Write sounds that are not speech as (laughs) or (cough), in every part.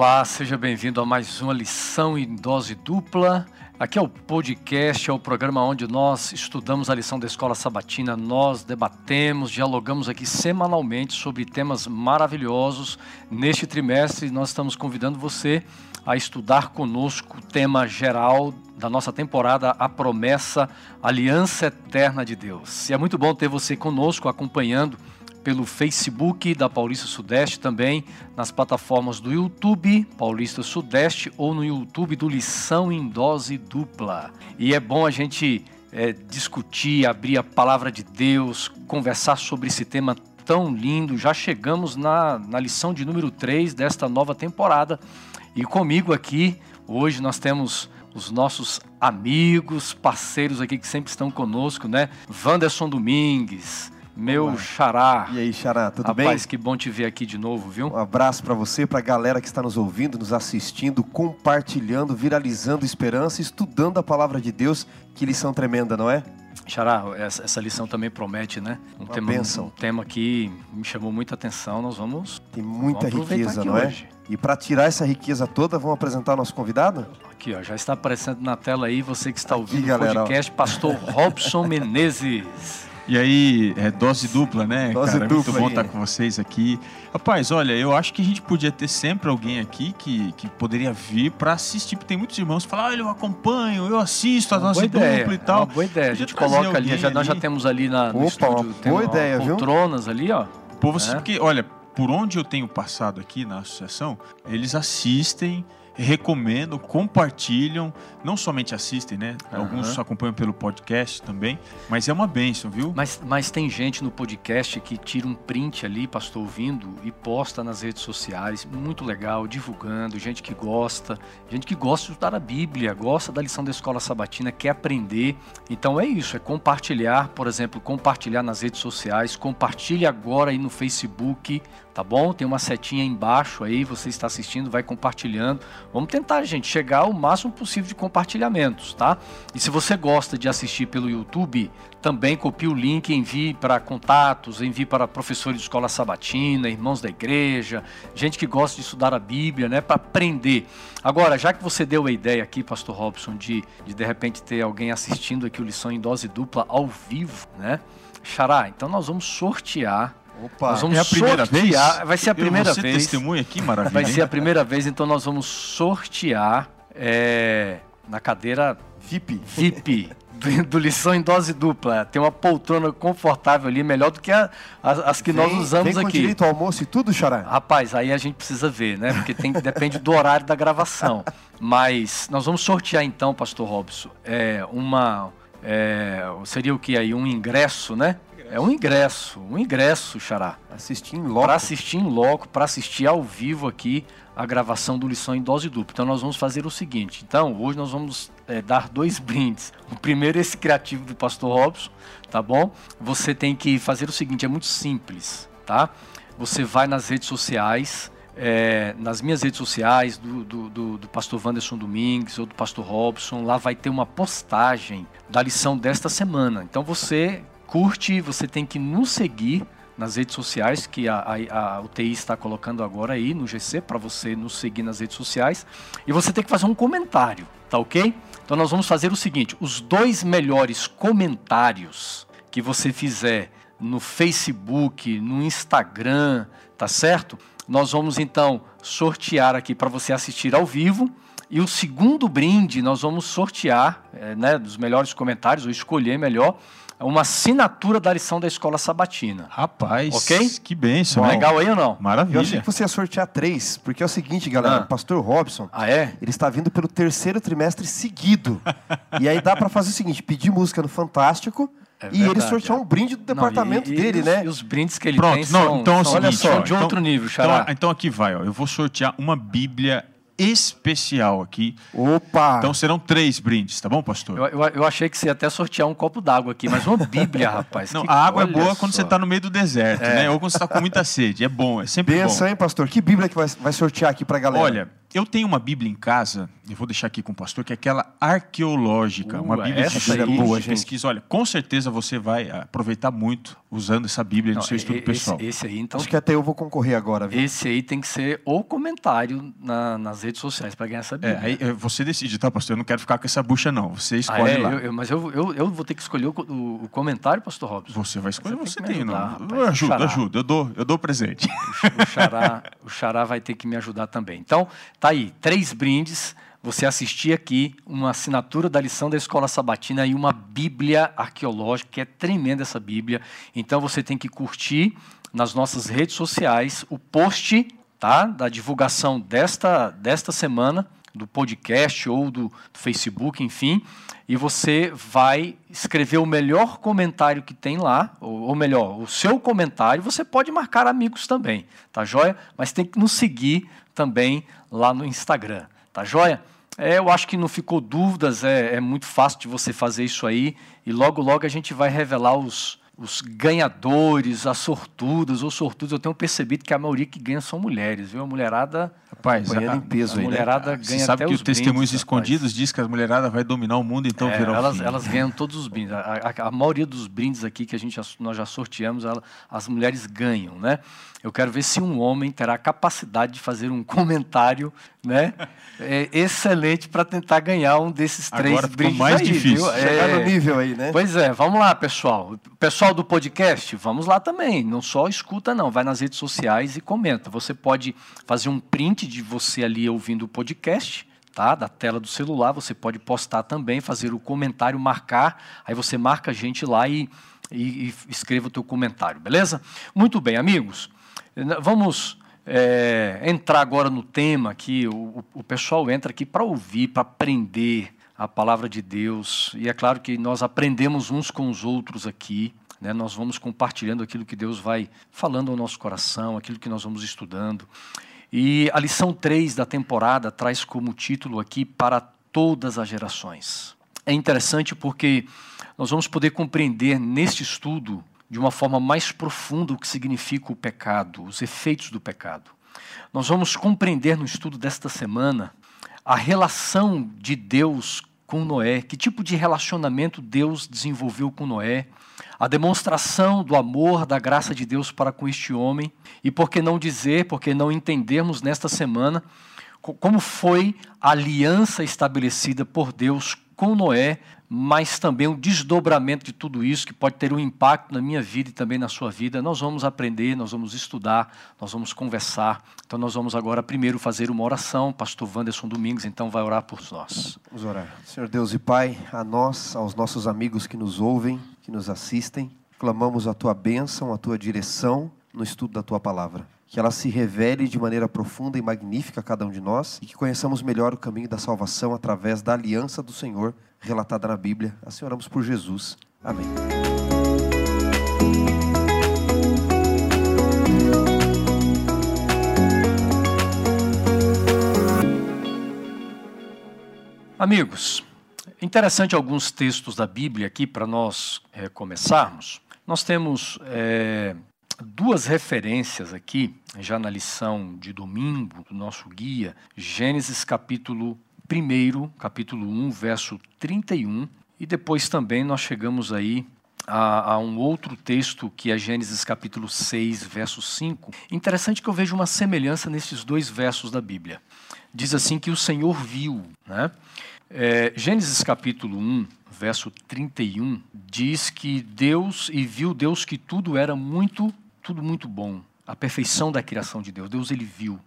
Olá, seja bem-vindo a mais uma lição em dose dupla. Aqui é o podcast, é o programa onde nós estudamos a lição da escola sabatina, nós debatemos, dialogamos aqui semanalmente sobre temas maravilhosos. Neste trimestre, nós estamos convidando você a estudar conosco o tema geral da nossa temporada, a promessa, Aliança Eterna de Deus. E é muito bom ter você conosco acompanhando pelo Facebook da Paulista Sudeste, também nas plataformas do YouTube Paulista Sudeste ou no YouTube do Lição em Dose Dupla. E é bom a gente é, discutir, abrir a palavra de Deus, conversar sobre esse tema tão lindo. Já chegamos na, na lição de número 3 desta nova temporada. E comigo aqui, hoje nós temos os nossos amigos, parceiros aqui que sempre estão conosco, né? Wanderson Domingues, meu xará. E aí, xará, tudo Rapaz, bem? Rapaz, que bom te ver aqui de novo, viu? Um abraço para você, para a galera que está nos ouvindo, nos assistindo, compartilhando, viralizando esperança, estudando a palavra de Deus. Que lição tremenda, não é? Xará, essa, essa lição também promete, né? Um Uma tema, bênção. um tema que me chamou muita atenção. Nós vamos. Tem muita vamos riqueza, não hoje. é? E para tirar essa riqueza toda, vamos apresentar nosso convidado? Aqui, ó, já está aparecendo na tela aí, você que está ouvindo aqui, o podcast. Pastor Robson Menezes. E aí, é dose dupla, né? Dose cara, dupla. Muito bom aí. estar com vocês aqui. Rapaz, olha, eu acho que a gente podia ter sempre alguém aqui que, que poderia vir para assistir. Porque tem muitos irmãos que falam, ah, eu acompanho, eu assisto a dose dupla ideia, e tal. É uma boa ideia. A gente coloca ali, já, nós já temos ali na, no Opa, estúdio, tem boa ideia, viu? poltronas ali, ó. Pô, você, É. porque, olha, por onde eu tenho passado aqui na associação, eles assistem, recomendam, compartilham, não somente assistem, né? Alguns acompanham pelo podcast também, mas é uma bênção, viu? Mas, mas tem gente no podcast que tira um print ali, pastor ouvindo, e posta nas redes sociais. Muito legal, divulgando, gente que gosta, gente que gosta de estudar a Bíblia, gosta da lição da escola sabatina, quer aprender. Então é isso, é compartilhar, por exemplo, compartilhar nas redes sociais, compartilhe agora aí no Facebook, tá bom? Tem uma setinha embaixo aí, você está assistindo, vai compartilhando. Vamos tentar, gente, chegar ao máximo possível de compartilhamentos, tá? E se você gosta de assistir pelo YouTube, também copie o link, envie para contatos, envie para professores de escola sabatina, irmãos da igreja, gente que gosta de estudar a Bíblia, né, para aprender. Agora, já que você deu a ideia aqui, pastor Robson, de, de de repente ter alguém assistindo aqui o lição em dose dupla ao vivo, né? Xará, então nós vamos sortear Opa, nós vamos é a primeira sortear, vez? vai ser a primeira eu vou vez. testemunha aqui, maravilha. Vai ser a primeira vez, então nós vamos sortear é, na cadeira VIP. VIP do, do lição em dose dupla. Tem uma poltrona confortável ali, melhor do que a- as, as que nós Vem- usamos vem com aqui. direito ao almoço e tudo, xará? Rapaz, aí a gente precisa ver, né? Porque tem, depende do horário da gravação. Mas nós vamos sortear então, Pastor Robson, é, uma. é, seria o que aí? Um ingresso, né? É um ingresso, um ingresso, Xará. Assistir em loco. Para assistir em loco, para assistir ao vivo aqui a gravação do lição em dose dupla. Então nós vamos fazer o seguinte. Então hoje nós vamos é, dar dois brindes. O primeiro é esse criativo do Pastor Robson, tá bom? Você tem que fazer o seguinte, é muito simples, tá? Você vai nas redes sociais, é, nas minhas redes sociais, do, do, do, do pastor Wanderson Domingues ou do pastor Robson, lá vai ter uma postagem da lição desta semana. Então você curte, você tem que nos seguir nas redes sociais, que a, a, a UTI está colocando agora aí no GC, para você nos seguir nas redes sociais. E você tem que fazer um comentário, tá ok? Então nós vamos fazer o seguinte: os dois melhores comentários que você fizer no Facebook, no Instagram, tá certo? Nós vamos então sortear aqui para você assistir ao vivo. E o segundo brinde nós vamos sortear, eh, né, dos melhores comentários, ou escolher melhor, uma assinatura da lição da escola sabatina. Rapaz, Ok? que bênção. Né? legal aí ou não? Maravilha. Eu achei que você ia sortear três, porque é o seguinte, galera, Ah. o pastor Robson, Ah, é? ele está vindo pelo terceiro trimestre seguido. e aí dá para fazer o seguinte, pedir música no Fantástico É e ele sortear é. um brinde do departamento Não, e- e dele, os- né? E os brindes que ele Pronto, tem não, são, então é o são, seguinte, são ó, de então- outro nível, Xará. Então, então aqui vai, ó. Eu vou sortear uma Bíblia especial aqui. Opa! Então serão três brindes, tá bom, pastor? Eu, eu, eu achei que você ia até sortear um copo d'água aqui, mas uma bíblia, rapaz. Não, que- a água é boa quando só. você tá no meio do deserto, né? Ou quando você tá com muita sede. É bom, é sempre Benção, bom. hein, pastor? Que Bíblia que vai, vai sortear aqui pra galera? Olha, eu tenho uma Bíblia em casa, eu vou deixar aqui com o pastor, que é aquela arqueológica, Uh, uma Bíblia essa de, aí, de boa, gente. pesquisa. Olha, com certeza você vai aproveitar muito usando essa Bíblia no Não, seu estudo esse, pessoal. esse aí, então, Acho que até eu vou concorrer agora, viu? esse aí tem que ser o comentário na- nas redes sociais para ganhar essa É, Bíblia. aí eh, você decide, tá, pastor? Eu não quero ficar com essa bucha, não. Você Ah, escolhe é? lá. Eu- eu- mas eu, eu, eu vou ter que escolher o, o- o comentário, pastor Robson. Você vai escolher, Você você, tem ajudar, não. rapaz, eu ajudo, xará. ajudo. Eu dou, eu dou presente. O Xará, o Xará vai ter que me ajudar também. Então, tá aí, três brindes. Você assistir aqui uma assinatura da lição da Escola Sabatina e uma Bíblia arqueológica, que é tremenda essa Bíblia. Então você tem que curtir nas nossas redes sociais o post tá, da divulgação desta, desta semana, do podcast ou do, do Facebook, enfim. E você vai escrever o melhor comentário que tem lá, ou, ou melhor, o seu comentário. Você pode marcar amigos também, tá joia? Mas tem que nos seguir também lá no Instagram, tá joia? É, eu acho que não ficou dúvidas, é, é muito fácil de você fazer isso aí. E logo, logo a gente vai revelar os, os ganhadores, as sortudas ou sortudos. Eu tenho percebido que a maioria que ganha são mulheres, viu? A mulherada. Rapaz, Acompanhando a- em peso a aí, né? mulherada Você ganha sabe até que os o Testemunhos Escondidos diz que a mulherada vai dominar o mundo, então É, virá elas, elas ganham todos os brindes. A, a- a maioria dos brindes aqui que a gente nós já sorteamos, ela- as mulheres ganham, né? Eu quero ver se um homem terá a capacidade de fazer um (laughs) comentário, né? é, excelente para tentar ganhar um desses três Agora brindes mais aí, difícil. viu? Chegar É, no nível aí, né? Pois é, vamos lá, pessoal. Pessoal do podcast, vamos lá também. Não só escuta, não. Vai nas redes sociais e comenta. Você pode fazer um print de você ali ouvindo o podcast, tá? Da tela do celular. Você pode postar também, fazer o comentário, marcar. Aí você marca a gente lá e, e- e escreva o teu comentário, beleza? Muito bem, amigos. Vamos é, entrar agora no tema que o, o- pessoal entra aqui para ouvir, para aprender a palavra de Deus. E é claro que nós aprendemos uns com os outros aqui. né? Nós vamos compartilhando aquilo que Deus vai falando ao nosso coração, aquilo que nós vamos estudando. E a lição 3 da temporada traz como título aqui para todas as gerações. É interessante porque nós vamos poder compreender neste estudo de uma forma mais profunda o que significa o pecado, os efeitos do pecado. Nós vamos compreender no estudo desta semana a relação de Deus com Noé, que tipo de relacionamento Deus desenvolveu com Noé, a demonstração do amor, da graça de Deus para com este homem, e por que não dizer, por que não entendermos nesta semana co- como foi a aliança estabelecida por Deus com Noé, mas também o desdobramento de tudo isso que pode ter um impacto na minha vida e também na sua vida. Nós vamos aprender, nós vamos estudar, nós vamos conversar. Então nós vamos agora primeiro fazer uma oração. Pastor Wanderson Domingos então vai orar por nós. Vamos orar. Senhor Deus e Pai, a nós, aos nossos amigos que nos ouvem, que nos assistem, clamamos a tua bênção, a tua direção no estudo da tua palavra. Que ela se revele de maneira profunda e magnífica a cada um de nós e que conheçamos melhor o caminho da salvação através da aliança do Senhor relatada na Bíblia. Assim oramos por Jesus. Amém. Amigos, interessante alguns textos da Bíblia aqui para nós eh, começarmos. Nós temos eh, duas referências aqui, já na lição de domingo do nosso guia, Gênesis capítulo 1, capítulo 1, verso 31, e depois também nós chegamos aí a, a, um outro texto que é Gênesis capítulo 6, verso 5. Interessante que eu vejo uma semelhança nesses dois versos da Bíblia. Diz assim que o Senhor viu, né? É, Gênesis capítulo 1, verso 31, diz que Deus, e viu Deus que tudo era muito, tudo muito bom. A perfeição da criação de Deus. Deus ele viu.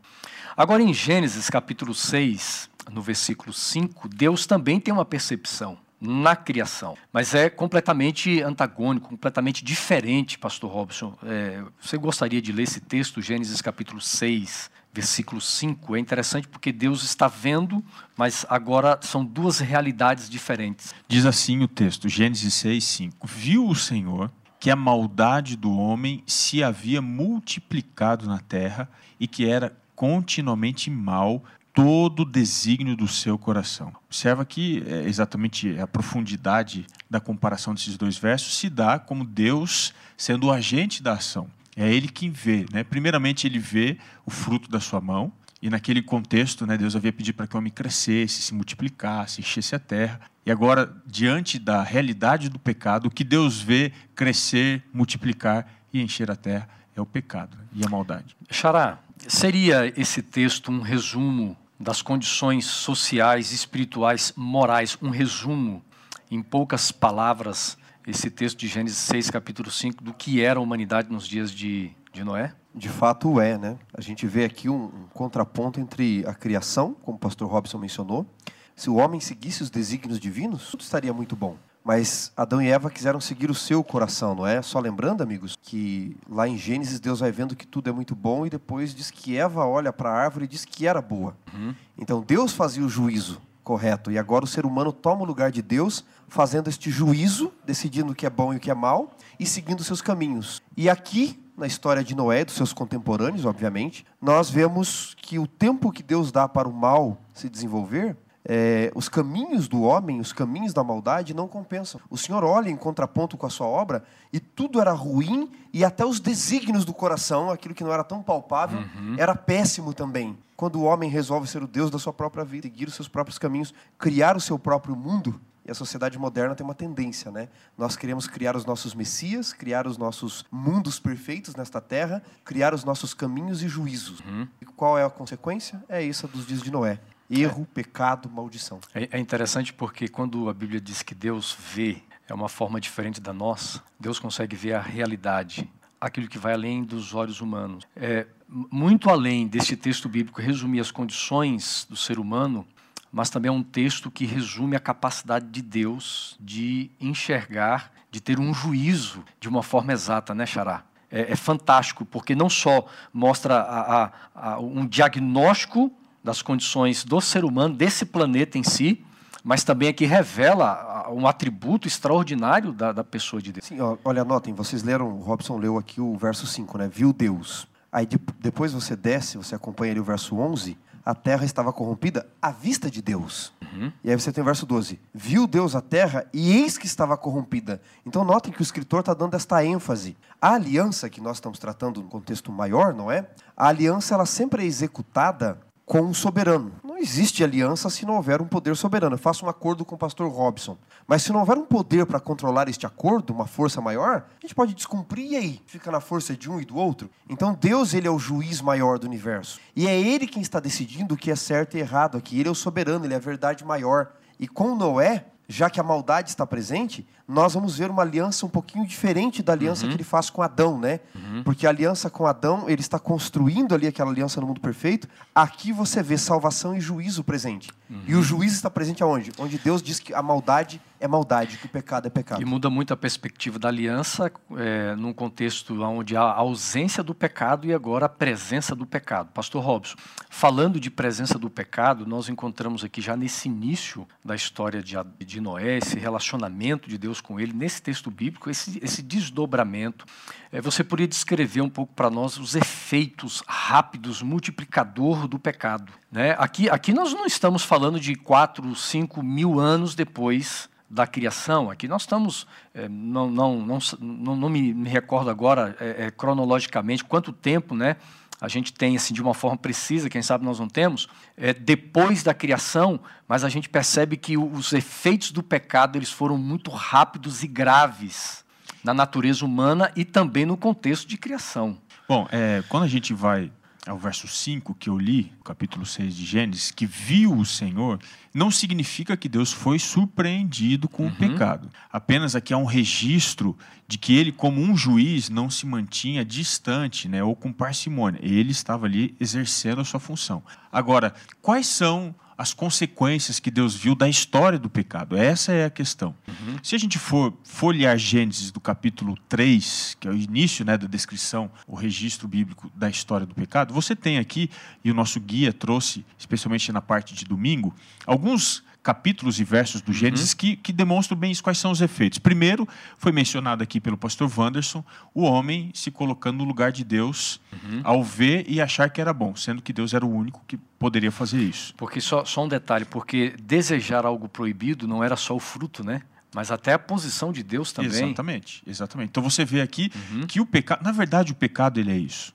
Agora em Gênesis capítulo 6, no versículo 5, Deus também tem uma percepção na criação, mas é completamente antagônico, completamente diferente, pastor Robson. É, você gostaria de ler esse texto, Gênesis capítulo 6, versículo 5? É interessante porque Deus está vendo, mas agora são duas realidades diferentes. Diz assim o texto, Gênesis 6, 5. Viu o Senhor que a maldade do homem se havia multiplicado na terra e que era continuamente mal todo o desígnio do seu coração. Observa que é, exatamente a profundidade da comparação desses dois versos se dá como Deus sendo o agente da ação. É ele quem vê, né? Primeiramente ele vê o fruto da sua mão E naquele contexto, né, Deus havia pedido para que o homem crescesse, se multiplicasse, enchesse a terra. E agora, diante da realidade do pecado, o que Deus vê crescer, multiplicar e encher a terra é o pecado e a maldade. Xará, seria esse texto um resumo das condições sociais, espirituais, morais, um resumo, em poucas palavras, esse texto de Gênesis 6, capítulo 5, do que era a humanidade nos dias de, de Noé? De fato é, né? A gente vê aqui um, um contraponto entre a criação, como o pastor Robson mencionou. Se o homem seguisse os desígnios divinos, tudo estaria muito bom. Mas Adão e Eva quiseram seguir o seu coração, não é? Só lembrando, amigos, que lá em Gênesis Deus vai vendo que tudo é muito bom e depois diz que Eva olha para a árvore e diz que era boa. Uhum. Então Deus fazia o juízo correto e agora o ser humano toma o lugar de Deus, fazendo este juízo, decidindo o que é bom e o que é mal e seguindo seus caminhos. E aqui na história de Noé e dos seus contemporâneos, obviamente, nós vemos que o tempo que Deus dá para o mal se desenvolver é, os caminhos do homem, os caminhos da maldade não compensam. O Senhor olha em contraponto com a sua obra e tudo era ruim e até os desígnios do coração, aquilo que não era tão palpável, uhum. era péssimo também. Quando o homem resolve ser o Deus da sua própria vida, seguir os seus próprios caminhos, criar o seu próprio mundo, e a sociedade moderna tem uma tendência, né? Nós queremos criar os nossos messias, criar os nossos mundos perfeitos nesta terra, criar os nossos caminhos e juízos. Uhum. E qual é a consequência? É isso dos dias de Noé. Erro, é. pecado, maldição. É, é interessante porque quando a Bíblia diz que Deus vê é uma forma diferente da nossa, Deus consegue ver a realidade, aquilo que vai além dos olhos humanos. É, muito além desse texto bíblico resumir as condições do ser humano, mas também é um texto que resume a capacidade de Deus de enxergar, de ter um juízo de uma forma exata, né, Xará? É, é fantástico, porque não só mostra a, a, a, um diagnóstico das condições do ser humano, desse planeta em si, mas também aqui revela um atributo extraordinário da, da pessoa de Deus. Sim, olha, notem, vocês leram, Robson leu aqui o verso 5, né? Viu Deus. Aí de, depois você desce, você acompanha ali o verso 11, a terra estava corrompida à vista de Deus. Uhum. E aí você tem o verso 12. Viu Deus a terra e eis que estava corrompida. Então notem que o escritor está dando esta ênfase. A aliança que nós estamos tratando no contexto maior, não é? A aliança ela sempre é executada com um soberano. Não existe aliança se não houver um poder soberano. Eu faço um acordo com o pastor Robson. Mas se não houver um poder para controlar este acordo, uma força maior, a gente pode descumprir e aí fica na força de um e do outro. Então Deus ele é o juiz maior do universo. E é ele quem está decidindo o que é certo e errado aqui. Ele é o soberano, ele é a verdade maior. E com Noé, já que a maldade está presente, nós vamos ver uma aliança um pouquinho diferente da aliança uhum. que ele faz com Adão, né? Uhum. Porque a aliança com Adão, ele está construindo ali aquela aliança no mundo perfeito. Aqui você vê salvação e juízo presente. Uhum. E o juízo está presente aonde? Onde Deus diz que a maldade é maldade, que o pecado é pecado. E muda muito a perspectiva da aliança é, num contexto onde há a ausência do pecado e agora a presença do pecado. Pastor Robson, falando de presença do pecado, nós encontramos aqui já nesse início da história de, de Noé, esse relacionamento de Deus com ele, nesse texto bíblico, esse, esse desdobramento. É, você poderia descrever um pouco para nós os efeitos rápidos, multiplicador do pecado. Né? Aqui, aqui nós não estamos falando de 4, 5 mil anos depois da criação. Aqui nós estamos, é, não, não, não, não, me, me recordo agora é, é, cronologicamente quanto tempo né, a gente tem assim de uma forma precisa, quem sabe nós não temos, é, depois da criação, mas a gente percebe que os efeitos do pecado eles foram muito rápidos e graves na natureza humana e também no contexto de criação. Bom, é, quando a gente vai ao verso 5 que eu li, capítulo 6 de Gênesis, que viu o Senhor, não significa que Deus foi surpreendido com uhum. o pecado. Apenas aqui há um registro de que ele, como um juiz, não se mantinha distante né, ou com parcimônia. Ele estava ali exercendo a sua função. Agora, quais são as consequências que Deus viu da história do pecado. Essa é a questão. Uhum. Se a gente for folhear Gênesis do capítulo 3, que é o início né, da descrição, o registro bíblico da história do pecado, você tem aqui, e o nosso guia trouxe, especialmente na parte de domingo, alguns capítulos e versos do uhum. Gênesis uhum. que, que demonstram bem isso, quais são os efeitos. Primeiro, foi mencionado aqui pelo pastor Wanderson, o homem se colocando no lugar de Deus uhum. ao ver e achar que era bom, sendo que Deus era o único que poderia fazer isso. Porque só, só um detalhe, porque desejar algo proibido não era só o fruto, né? Mas até a posição de Deus também. Exatamente, exatamente. Então você vê aqui uhum. que o pecado, na verdade, o pecado ele é isso.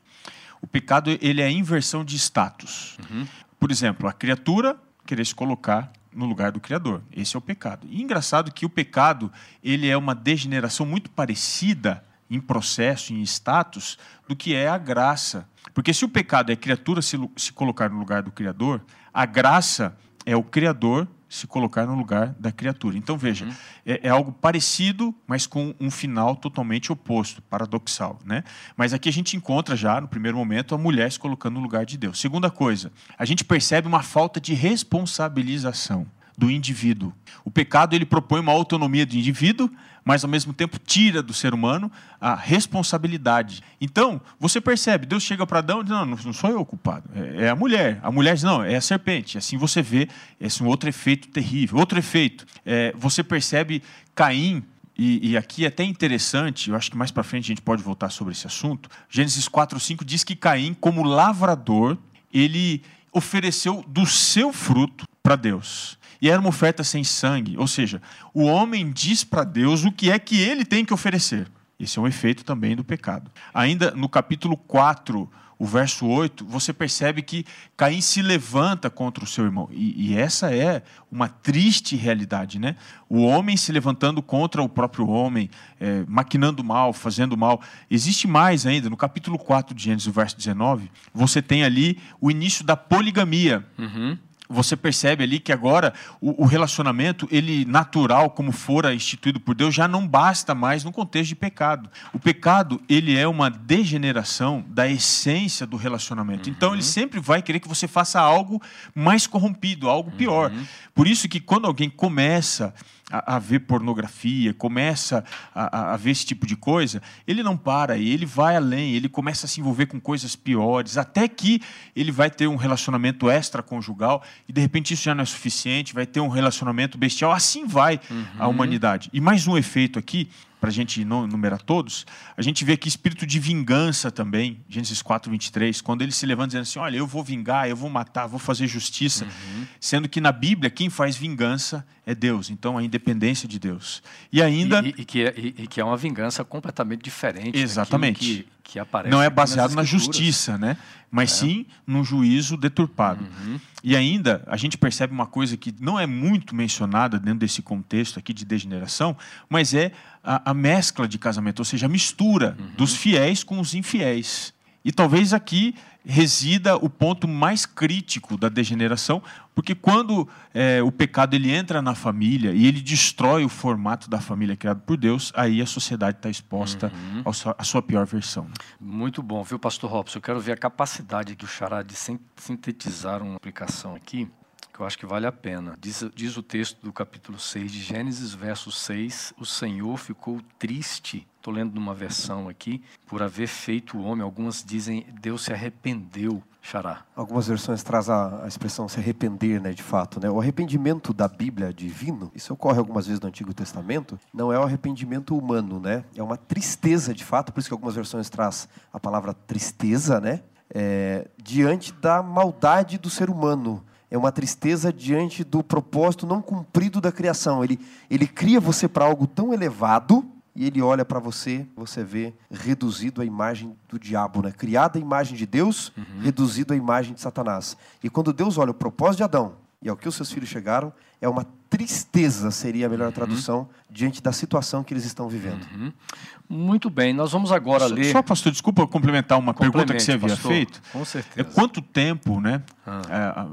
O pecado ele é a inversão de status. Uhum. Por exemplo, a criatura querer se colocar no lugar do criador. Esse é o pecado. E engraçado que o pecado ele é uma degeneração muito parecida em processo, em status, do que é a graça. Porque se o pecado é a criatura se, se colocar no lugar do criador, a graça é o criador se colocar no lugar da criatura. Então veja, Uhum. é, é algo parecido, mas com um final totalmente oposto, paradoxal, né? Mas aqui a gente encontra já no primeiro momento a mulher se colocando no lugar de Deus. Segunda coisa, a gente percebe uma falta de responsabilização do indivíduo. O pecado ele propõe uma autonomia do indivíduo, mas ao mesmo tempo tira do ser humano a responsabilidade. Então, você percebe, Deus chega para Adão e diz: Não, não sou eu o culpado, é é a mulher. A mulher diz: Não, é a serpente. Assim você vê esse um outro efeito terrível. Outro efeito, é, você percebe Caim. E, e aqui é até interessante, eu acho que mais para frente a gente pode voltar sobre esse assunto. Gênesis 4, 5 diz que Caim, como lavrador, ele ofereceu do seu fruto para Deus. E era uma oferta sem sangue, ou seja, o homem diz para Deus o que é que ele tem que oferecer. Esse é um efeito também do pecado. Ainda no capítulo 4, o verso 8, você percebe que Caim se levanta contra o seu irmão. E, e essa é uma triste realidade, né? O homem se levantando contra o próprio homem, é, maquinando mal, fazendo mal. Existe mais ainda, no capítulo 4 de Gênesis, o verso 19, você tem ali o início da poligamia Uhum. Você percebe ali que agora o, o relacionamento, ele natural, como fora instituído por Deus, já não basta mais no contexto de pecado. O pecado, ele é uma degeneração da essência do relacionamento. Então, ele sempre vai querer que você faça algo mais corrompido, algo pior. Por isso que quando alguém começa a, a ver pornografia, começa a, a- ver esse tipo de coisa, ele não para, e ele vai além, ele começa a se envolver com coisas piores, até que ele vai ter um relacionamento extraconjugal e de repente isso já não é suficiente, vai ter um relacionamento bestial, assim vai a humanidade. E mais um efeito aqui, para a gente não enumerar todos, a gente vê aqui espírito de vingança também, Gênesis 4, 23, quando ele se levanta dizendo assim: Olha, eu vou vingar, eu vou matar, vou fazer justiça. Sendo que na Bíblia, quem faz vingança é Deus, então a independência de Deus. E ainda. E, e- e que é, e- que é uma vingança completamente diferente. Exatamente. Que, que aparece não é baseado na justiça, né? Mas É. sim num juízo deturpado. Uhum. E ainda a gente percebe uma coisa que não é muito mencionada dentro desse contexto aqui de degeneração, mas é a, a mescla de casamento, ou seja, a mistura Uhum. dos fiéis com os infiéis. E talvez aqui resida o ponto mais crítico da degeneração, porque quando eh, o pecado ele entra na família e ele destrói o formato da família criado por Deus, aí a sociedade está exposta Uhum. sua- à sua pior versão. Muito bom, viu, Pastor Robson? Eu quero ver a capacidade que o Xará de sin- sintetizar uma aplicação aqui, que eu acho que vale a pena. Diz, diz o texto do capítulo 6 de Gênesis, verso 6, o Senhor ficou triste, estou lendo numa versão aqui, por haver feito o homem. Algumas dizem, Deus se arrependeu, Xará. Algumas versões traz a, a expressão se arrepender, né, de fato, né? O arrependimento da Bíblia divino, isso ocorre algumas vezes no Antigo Testamento, não é o arrependimento humano, né? É uma tristeza, de fato, por isso que algumas versões traz a palavra tristeza, né? É, diante da maldade do ser humano. É uma tristeza diante do propósito não cumprido da criação. Ele, ele cria você para algo tão elevado e ele olha para você, você vê reduzido à imagem do diabo, né? Criada a imagem de Deus, reduzido à imagem de Satanás. E quando Deus olha o propósito de Adão e ao que os seus filhos chegaram, é uma tristeza, seria a melhor tradução, diante da situação que eles estão vivendo. Uhum. Muito bem, nós vamos agora Só, ler. só, pastor, desculpa complementar uma pergunta que você havia pastor. feito. Com É certeza. quanto tempo né, Ah.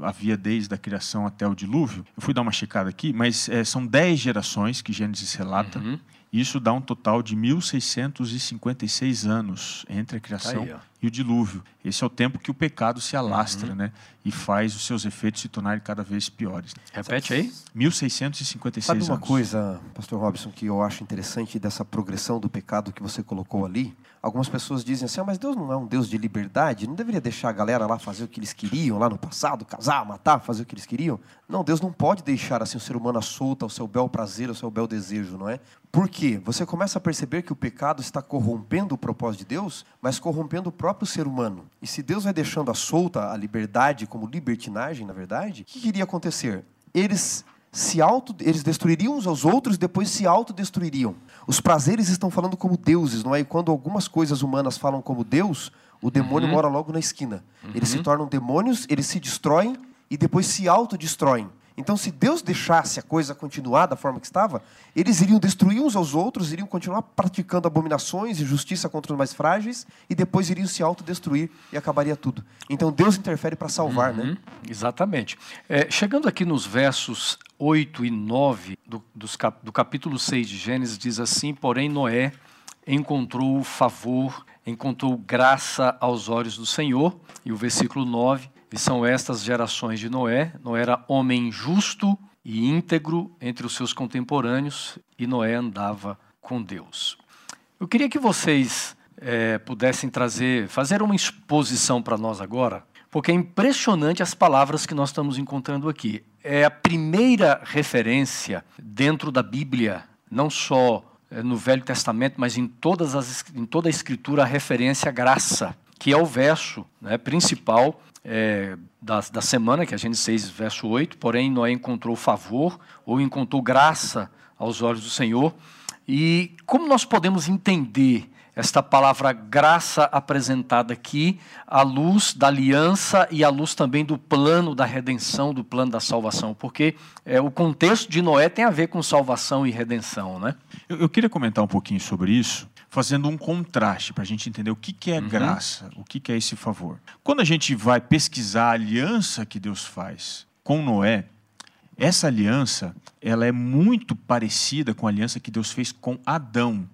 é, havia desde a criação até o dilúvio? Eu fui dar uma checada aqui, mas é, são 10 gerações que Gênesis relata. Uhum. Isso dá um total de 1656 anos entre a criação Aí, ó. e o dilúvio. Esse é o tempo que o pecado se alastra Uhum. né, e faz os seus efeitos se tornarem cada vez piores. Repete aí. 1656 Sabe uma anos. coisa, Pastor Robson, que eu acho interessante dessa progressão do pecado que você colocou ali? Algumas pessoas dizem assim, ah, mas Deus não é um Deus de liberdade? Não deveria deixar a galera lá fazer o que eles queriam lá no passado, casar, matar, fazer o que eles queriam? Não, Deus não pode deixar assim o ser humano à solta, ao seu bel prazer, ao seu bel desejo, não é? Por quê? Você começa a perceber que o pecado está corrompendo o propósito de Deus, mas corrompendo o próprio ser humano. E se Deus vai deixando à solta a liberdade como libertinagem, na verdade, o que iria acontecer? Eles se auto, eles destruiriam uns aos outros e depois se autodestruiriam. Os prazeres estão falando como deuses, não é? E quando algumas coisas humanas falam como Deus, o demônio Uhum. mora logo na esquina. Eles se tornam demônios, eles se destroem e depois se autodestroem. Então, se Deus deixasse a coisa continuar da forma que estava, eles iriam destruir uns aos outros, iriam continuar praticando abominações e justiça contra os mais frágeis, e depois iriam se autodestruir e acabaria tudo. Então, Deus interfere para salvar, né? Uhum, exatamente. É, chegando aqui nos versos 8 e 9 do, cap- do capítulo 6 de Gênesis, diz assim: Porém, Noé encontrou favor, encontrou graça aos olhos do Senhor. E o versículo 9: E são estas gerações de Noé. Noé era homem justo e íntegro entre os seus contemporâneos, e Noé andava com Deus. Eu queria que vocês eh, pudessem trazer, fazer uma exposição para nós agora, porque é impressionante as palavras que nós estamos encontrando aqui. É a primeira referência dentro da Bíblia, não só eh, no Velho Testamento, mas em, todas as, em toda a Escritura, a referência à graça, que é o verso né, principal eh, da, da semana, que é Gênesis 6, verso 8. Porém, Noé encontrou favor, ou encontrou graça aos olhos do Senhor. E como nós podemos entender esta palavra graça apresentada aqui, à luz da aliança e à luz também do plano da redenção, do plano da salvação? Porque é, o contexto de Noé tem a ver com salvação e redenção, né? Eu, eu queria comentar um pouquinho sobre isso, fazendo um contraste para a gente entender o que, que é graça, o que, que é esse favor. Quando a gente vai pesquisar a aliança que Deus faz com Noé, essa aliança ela é muito parecida com a aliança que Deus fez com Adão.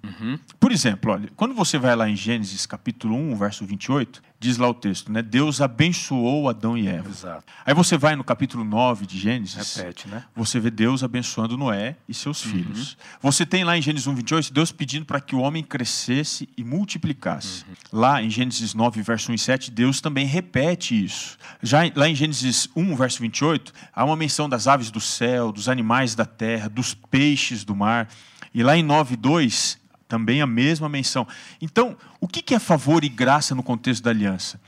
Por exemplo, olha, quando você vai lá em Gênesis capítulo 1, verso 28, diz lá o texto, né? Deus abençoou Adão e Eva. Exato. Aí você vai no capítulo 9 de Gênesis, Repete, né? você vê Deus abençoando Noé e seus filhos. Você tem lá em Gênesis 1, 28, Deus pedindo para que o homem crescesse e multiplicasse. Lá em Gênesis 9, verso 1 e 7, Deus também repete isso. Já lá em Gênesis 1, verso 28, há uma menção das aves do céu, dos animais da terra, dos peixes do mar. E lá em 9, 2, também a mesma menção. Então, o que é favor e graça no contexto da aliança?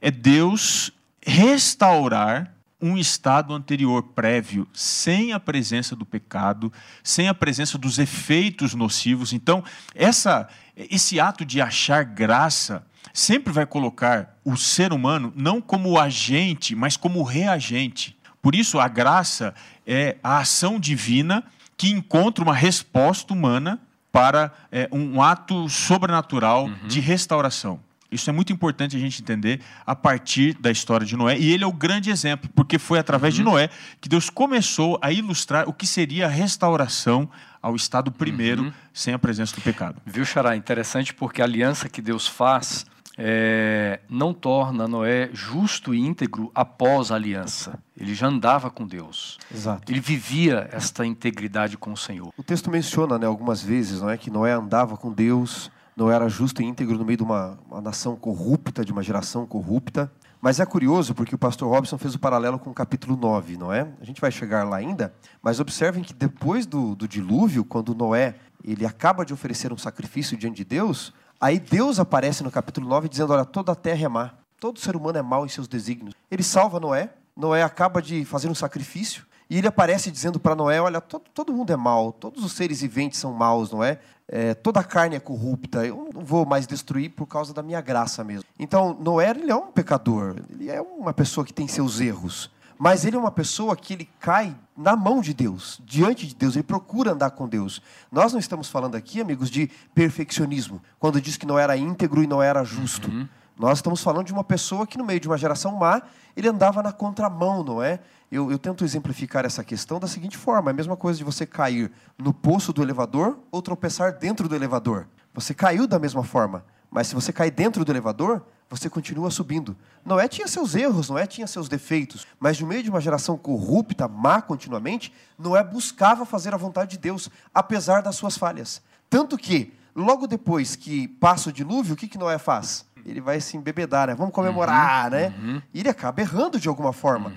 É Deus restaurar um estado anterior, prévio, sem a presença do pecado, sem a presença dos efeitos nocivos. Então, essa, esse ato de achar graça sempre vai colocar o ser humano não como agente, mas como reagente. Por isso, a graça é a ação divina que encontra uma resposta humana para é, um ato sobrenatural de restauração. Isso é muito importante a gente entender a partir da história de Noé. E ele é o grande exemplo, porque foi através de Noé que Deus começou a ilustrar o que seria a restauração ao estado primeiro, sem a presença do pecado. Viu, Xará? Interessante porque a aliança que Deus faz é, não torna Noé justo e íntegro após a aliança. Ele já andava com Deus. Exato. Ele vivia esta integridade com o Senhor. O texto menciona né, algumas vezes não é, que Noé andava com Deus, Noé era justo e íntegro no meio de uma, uma nação corrupta, de uma geração corrupta. Mas é curioso porque o pastor Robson fez o paralelo com o capítulo 9, não é? A gente vai chegar lá ainda, mas observem que depois do, do dilúvio, quando Noé ele acaba de oferecer um sacrifício diante de Deus, aí Deus aparece no capítulo 9 dizendo: Olha, toda a terra é má, todo ser humano é mau em seus desígnios. Ele salva Noé, Noé acaba de fazer um sacrifício, e ele aparece dizendo para Noé: Olha, todo, todo mundo é mau, todos os seres viventes são maus, não é? É, toda a carne é corrupta, eu não vou mais destruir por causa da minha graça mesmo. Então, Noé ele é um pecador, ele é uma pessoa que tem seus erros, mas ele é uma pessoa que ele cai na mão de Deus, diante de Deus, ele procura andar com Deus. Nós não estamos falando aqui, amigos, de perfeccionismo, quando diz que não era íntegro e não era justo. Nós estamos falando de uma pessoa que, no meio de uma geração má, ele andava na contramão, não é? Eu, eu tento exemplificar essa questão da seguinte forma: é a mesma coisa de você cair no poço do elevador ou tropeçar dentro do elevador. Você caiu da mesma forma, mas se você cair dentro do elevador, você continua subindo. Noé tinha seus erros, Noé tinha seus defeitos, mas no meio de uma geração corrupta, má continuamente, Noé buscava fazer a vontade de Deus, apesar das suas falhas. Tanto que, logo depois que passa o dilúvio, o que, que Noé faz? Ele vai se embebedar, né? Vamos comemorar, né? E ele acaba errando de alguma forma.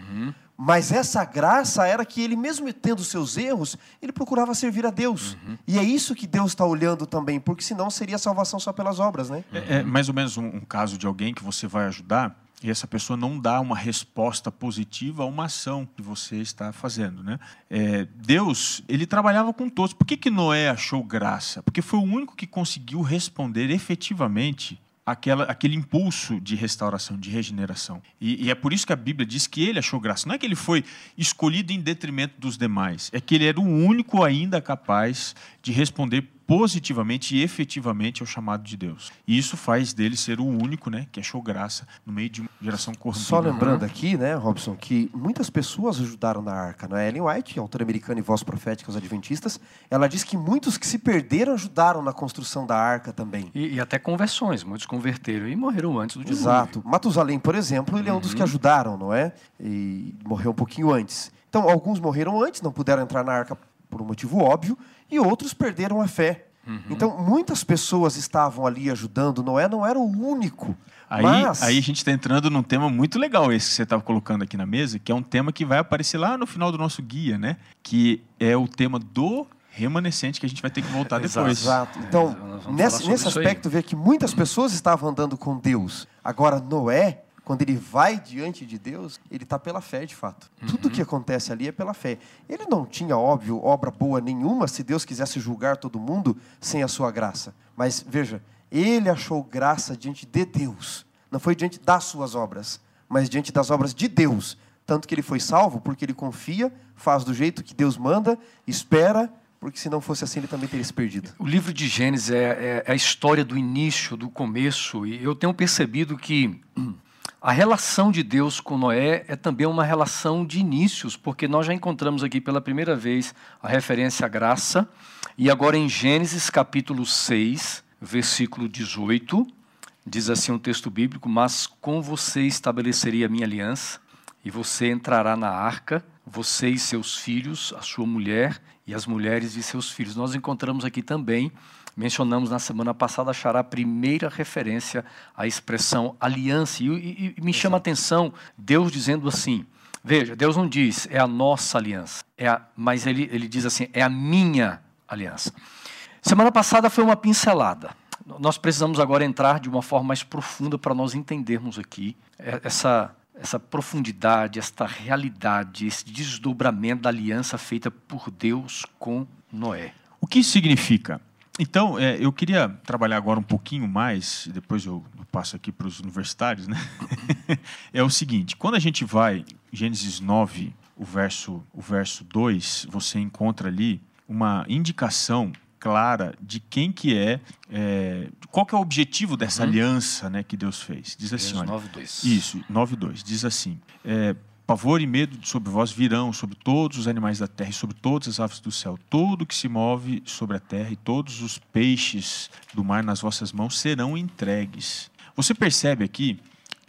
Mas essa graça era que ele, mesmo tendo seus erros, ele procurava servir a Deus. E é isso que Deus está olhando também, porque senão seria salvação só pelas obras, né? É, é mais ou menos um, um caso de alguém que você vai ajudar e essa pessoa não dá uma resposta positiva a uma ação que você está fazendo. Né? É, Deus, ele trabalhava com todos. Por que, que Noé achou graça? Porque foi o único que conseguiu responder efetivamente aquela, aquele impulso de restauração, de regeneração. E, e, é por isso que a Bíblia diz que ele achou graça. Não é que ele foi escolhido em detrimento dos demais, é que ele era o único ainda capaz de responder positivamente e efetivamente ao chamado de Deus. E isso faz dele ser o único, né, que achou graça no meio de uma geração corrompida. Só lembrando aqui, né, Robson, que muitas pessoas ajudaram na arca. Né? Ellen White, autora americana e voz profética aos adventistas, ela diz que muitos que se perderam ajudaram na construção da arca também. E, e até conversões, muitos converteram e morreram antes do dilúvio. Exato. Matusalém, por exemplo, ele é um dos que uhum. ajudaram, não é? E morreu um pouquinho antes. Então, alguns morreram antes, não puderam entrar na arca por um motivo óbvio, e outros perderam a fé. Uhum. Então, muitas pessoas estavam ali ajudando, Noé não era o único. Aí, mas... aí a gente está entrando num tema muito legal, esse que você estava colocando aqui na mesa, que é um tema que vai aparecer lá no final do nosso guia, né? Que é o tema do remanescente que a gente vai ter que voltar depois. Exato. Então, nesse, nesse aspecto, vê que muitas pessoas estavam andando com Deus. Agora, Noé, quando ele vai diante de Deus, ele está pela fé, de fato. Uhum. Tudo que acontece ali é pela fé. Ele não tinha, óbvio, obra boa nenhuma se Deus quisesse julgar todo mundo sem a sua graça. Mas veja, ele achou graça diante de Deus. Não foi diante das suas obras, mas diante das obras de Deus. Tanto que ele foi salvo porque ele confia, faz do jeito que Deus manda, espera porque se não fosse assim ele também teria se perdido. O livro de Gênesis é, é, é, a história do início, do começo, e eu tenho percebido que a relação de Deus com Noé é também uma relação de inícios, porque nós já encontramos aqui pela primeira vez a referência à graça, e agora em Gênesis capítulo 6, versículo 18, diz assim um texto bíblico: Mas com você estabeleceria a minha aliança, e você entrará na arca, você e seus filhos, a sua mulher e as mulheres de seus filhos. Nós encontramos aqui também mencionamos na semana passada, achará a primeira referência à expressão aliança. E, e, e me chama a atenção Deus dizendo assim: veja, Deus não diz é a nossa aliança, é a, mas ele, ele diz assim: é a minha aliança. Semana passada foi uma pincelada. Nós precisamos agora entrar de uma forma mais profunda para nós entendermos aqui essa, essa profundidade, esta realidade, esse desdobramento da aliança feita por Deus com Noé. O que isso significa? Então, é, eu queria trabalhar agora um pouquinho mais, depois eu passo aqui para os universitários, né? (laughs) é o seguinte, quando a gente vai, Gênesis 9, o verso, o verso 2, você encontra ali uma indicação clara de quem que é, é qual que é o objetivo dessa uhum. aliança né, que Deus fez. Diz assim, olha, 9, 2. Isso, 9.2. Diz assim, é, Pavor e medo sobre vós virão sobre todos os animais da terra e sobre todas as aves do céu. Tudo que se move sobre a terra e todos os peixes do mar nas vossas mãos serão entregues. Você percebe aqui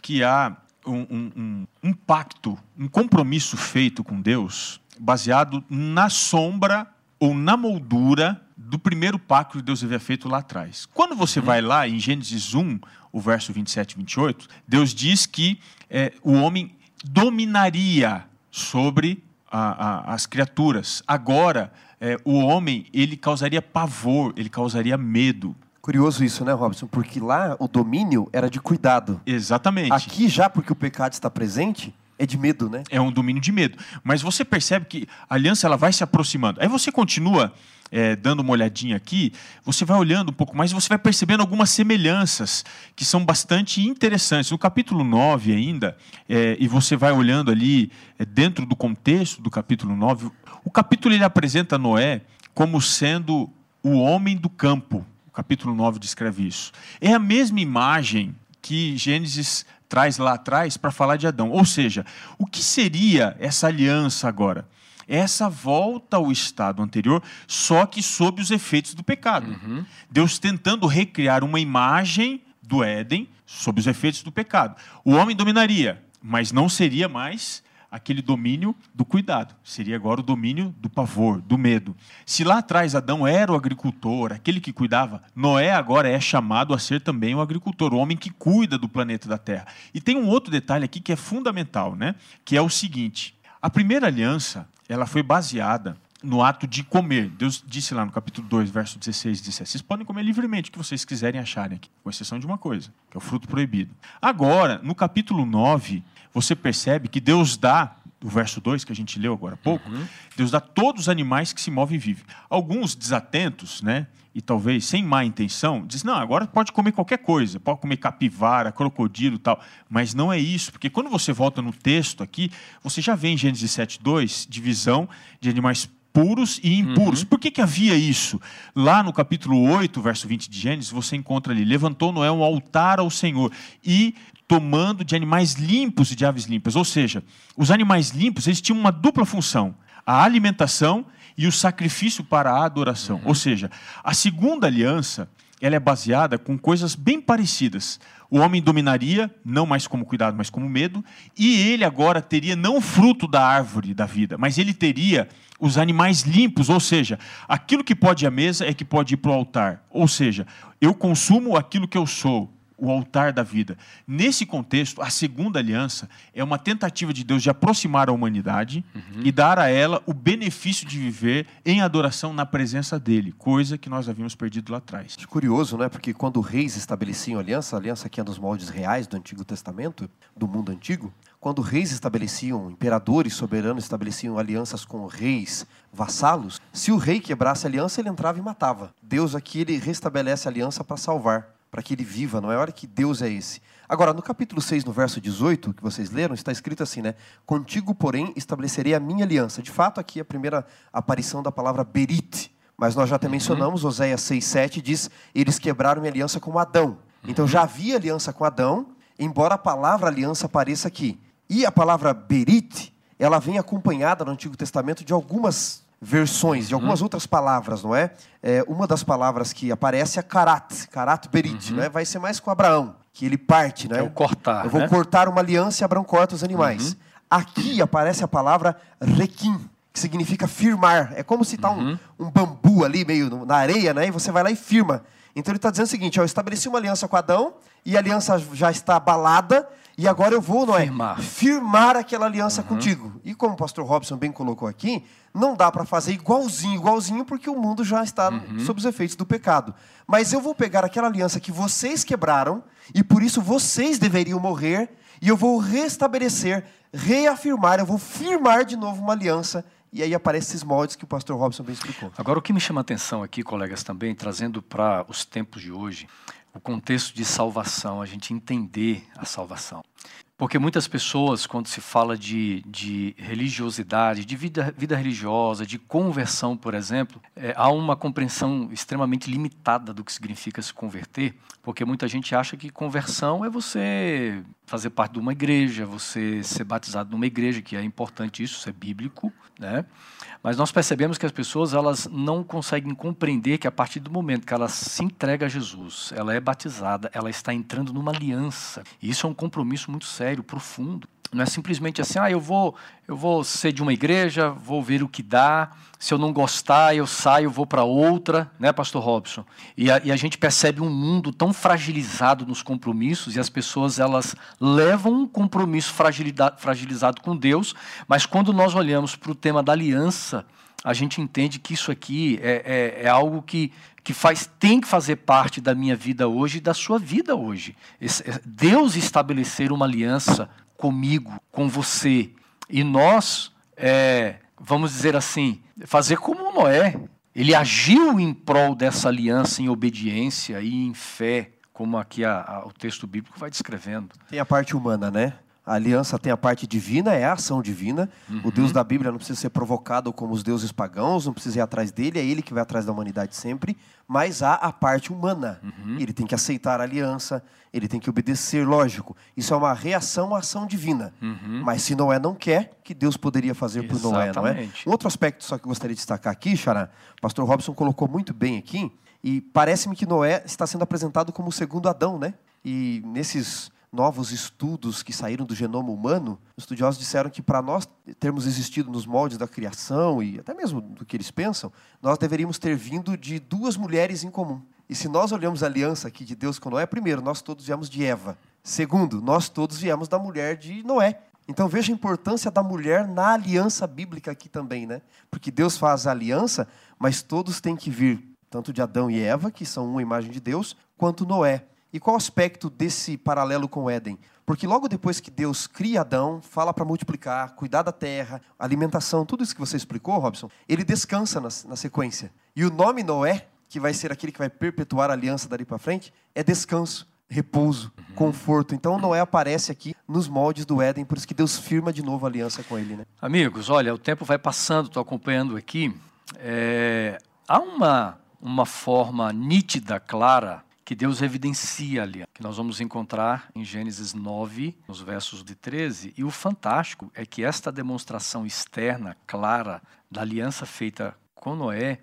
que há um, um, um, um pacto, um compromisso feito com Deus baseado na sombra ou na moldura do primeiro pacto que Deus havia feito lá atrás. Quando você vai lá em Gênesis 1, o verso 27 e 28, Deus diz que é, o homem dominaria sobre a, a, as criaturas. Agora, é, o homem ele causaria pavor, ele causaria medo. Curioso isso, né, Robson? Porque lá o domínio era de cuidado. Exatamente. Aqui já porque o pecado está presente, é de medo, né? É um domínio de medo. Mas você percebe que a aliança ela vai se aproximando. Aí você continua é, dando uma olhadinha aqui, você vai olhando um pouco mais e você vai percebendo algumas semelhanças que são bastante interessantes. No capítulo 9 ainda, é, e você vai olhando ali é, dentro do contexto do capítulo 9, o capítulo ele apresenta Noé como sendo o homem do campo. O capítulo 9 descreve isso. É a mesma imagem que Gênesis traz lá atrás para falar de Adão. Ou seja, o que seria essa aliança agora? Essa volta ao estado anterior, só que sob os efeitos do pecado. Uhum. Deus tentando recriar uma imagem do Éden sob os efeitos do pecado. O homem dominaria, mas não seria mais aquele domínio do cuidado. Seria agora o domínio do pavor, do medo. Se lá atrás Adão era o agricultor, aquele que cuidava, Noé agora é chamado a ser também o agricultor, o homem que cuida do planeta da Terra. E tem um outro detalhe aqui que é fundamental, né? Que é o seguinte: a primeira aliança, ela foi baseada no ato de comer. Deus disse lá no capítulo 2, verso 16 e 17: Vocês podem comer livremente o que vocês quiserem acharem aqui, com exceção de uma coisa, que é o fruto proibido. Agora, no capítulo 9, você percebe que Deus dá o verso 2 que a gente leu agora há pouco, uhum. Deus dá todos os animais que se movem e vivem. Alguns desatentos, né, e talvez sem má intenção, diz: "Não, agora pode comer qualquer coisa, pode comer capivara, crocodilo, tal". Mas não é isso, porque quando você volta no texto aqui, você já vê em Gênesis 7:2 divisão de animais puros e impuros. Uhum. Por que, que havia isso? Lá no capítulo 8, verso 20 de Gênesis, você encontra ali: levantou Noé um altar ao Senhor e tomando de animais limpos e de aves limpas. Ou seja, os animais limpos eles tinham uma dupla função: a alimentação e o sacrifício para a adoração. Uhum. Ou seja, a segunda aliança ela é baseada com coisas bem parecidas. O homem dominaria, não mais como cuidado, mas como medo, e ele agora teria não o fruto da árvore da vida, mas ele teria os animais limpos, ou seja, aquilo que pode ir à mesa é que pode ir para o altar. Ou seja, eu consumo aquilo que eu sou o altar da vida. Nesse contexto, a segunda aliança é uma tentativa de Deus de aproximar a humanidade uhum. e dar a ela o benefício de viver em adoração na presença dele, coisa que nós havíamos perdido lá atrás. Curioso, né? Porque quando reis estabeleciam aliança, a aliança que é dos moldes reais do Antigo Testamento, do mundo antigo, quando reis estabeleciam, imperadores soberanos estabeleciam alianças com reis vassalos, se o rei quebrasse a aliança, ele entrava e matava. Deus aqui ele restabelece a aliança para salvar para que ele viva, não é? Olha que Deus é esse. Agora, no capítulo 6, no verso 18, que vocês leram, está escrito assim, né? Contigo, porém, estabelecerei a minha aliança. De fato, aqui é a primeira aparição da palavra berit. Mas nós já até uhum. mencionamos, Oséias 6, 7 diz: Eles quebraram minha aliança com Adão. Então já havia aliança com Adão, embora a palavra aliança apareça aqui. E a palavra berit, ela vem acompanhada no Antigo Testamento de algumas versões de algumas uhum. outras palavras, não é? é? Uma das palavras que aparece é karat, karat berit, uhum. né? Vai ser mais com Abraão, que ele parte, né? É o cortar. Eu vou né? cortar uma aliança e Abraão corta os animais. Uhum. Aqui aparece a palavra requim, que significa firmar. É como se está um, uhum. um, bambu ali meio na areia, né? E você vai lá e firma. Então ele está dizendo o seguinte: ó, eu estabeleci uma aliança com Adão e a aliança já está abalada e agora eu vou, não é? Firmar, firmar aquela aliança uhum. contigo. E como o pastor Robson bem colocou aqui, não dá para fazer igualzinho, igualzinho, porque o mundo já está uhum. sob os efeitos do pecado. Mas eu vou pegar aquela aliança que vocês quebraram, e por isso vocês deveriam morrer, e eu vou restabelecer, reafirmar, eu vou firmar de novo uma aliança. E aí aparecem esses moldes que o pastor Robson bem explicou. Agora, o que me chama a atenção aqui, colegas, também, trazendo para os tempos de hoje, o contexto de salvação, a gente entender a salvação. Porque muitas pessoas, quando se fala de, de religiosidade, de vida, vida religiosa, de conversão, por exemplo, é, há uma compreensão extremamente limitada do que significa se converter, porque muita gente acha que conversão é você fazer parte de uma igreja, você ser batizado numa igreja, que é importante isso, isso é bíblico, né? Mas nós percebemos que as pessoas elas não conseguem compreender que a partir do momento que ela se entrega a Jesus, ela é batizada, ela está entrando numa aliança. E isso é um compromisso muito sério, profundo. Não é simplesmente assim, ah, eu vou, eu vou ser de uma igreja, vou ver o que dá. Se eu não gostar, eu saio, vou para outra, né, Pastor Robson? E a, e a, gente percebe um mundo tão fragilizado nos compromissos e as pessoas elas levam um compromisso fragilizado com Deus, mas quando nós olhamos para o tema da aliança, a gente entende que isso aqui é, é, é algo que que faz, tem que fazer parte da minha vida hoje e da sua vida hoje. É, Deus estabelecer uma aliança comigo, com você. E nós, é, vamos dizer assim, fazer como Noé. Ele agiu em prol dessa aliança em obediência e em fé, como aqui a, a, o texto bíblico vai descrevendo. Tem a parte humana, né? A aliança tem a parte divina, é a ação divina. Uhum. O Deus da Bíblia não precisa ser provocado como os deuses pagãos, não precisa ir atrás dele, é ele que vai atrás da humanidade sempre. Mas há a parte humana. Uhum. Ele tem que aceitar a aliança, ele tem que obedecer, lógico. Isso é uma reação à ação divina. Uhum. Mas se Noé não quer, que Deus poderia fazer por Noé, não é? Um outro aspecto só que eu gostaria de destacar aqui, Xará, o pastor Robson colocou muito bem aqui, e parece-me que Noé está sendo apresentado como o segundo Adão, né? E nesses novos estudos que saíram do genoma humano, estudiosos disseram que para nós termos existido nos moldes da criação e até mesmo do que eles pensam, nós deveríamos ter vindo de duas mulheres em comum. E se nós olhamos a aliança aqui de Deus com Noé, primeiro, nós todos viemos de Eva. Segundo, nós todos viemos da mulher de Noé. Então veja a importância da mulher na aliança bíblica aqui também, né? Porque Deus faz a aliança, mas todos têm que vir, tanto de Adão e Eva, que são uma imagem de Deus, quanto Noé. E qual o aspecto desse paralelo com Éden? Porque logo depois que Deus cria Adão, fala para multiplicar, cuidar da terra, alimentação, tudo isso que você explicou, Robson, ele descansa na, na sequência. E o nome Noé, que vai ser aquele que vai perpetuar a aliança dali para frente, é descanso, repouso, uhum. conforto. Então Noé aparece aqui nos moldes do Éden, por isso que Deus firma de novo a aliança com ele. Né? Amigos, olha, o tempo vai passando, estou acompanhando aqui. É, há uma, uma forma nítida, clara, que Deus evidencia ali, que nós vamos encontrar em Gênesis 9, nos versos de 13. E o fantástico é que esta demonstração externa, clara, da aliança feita com Noé,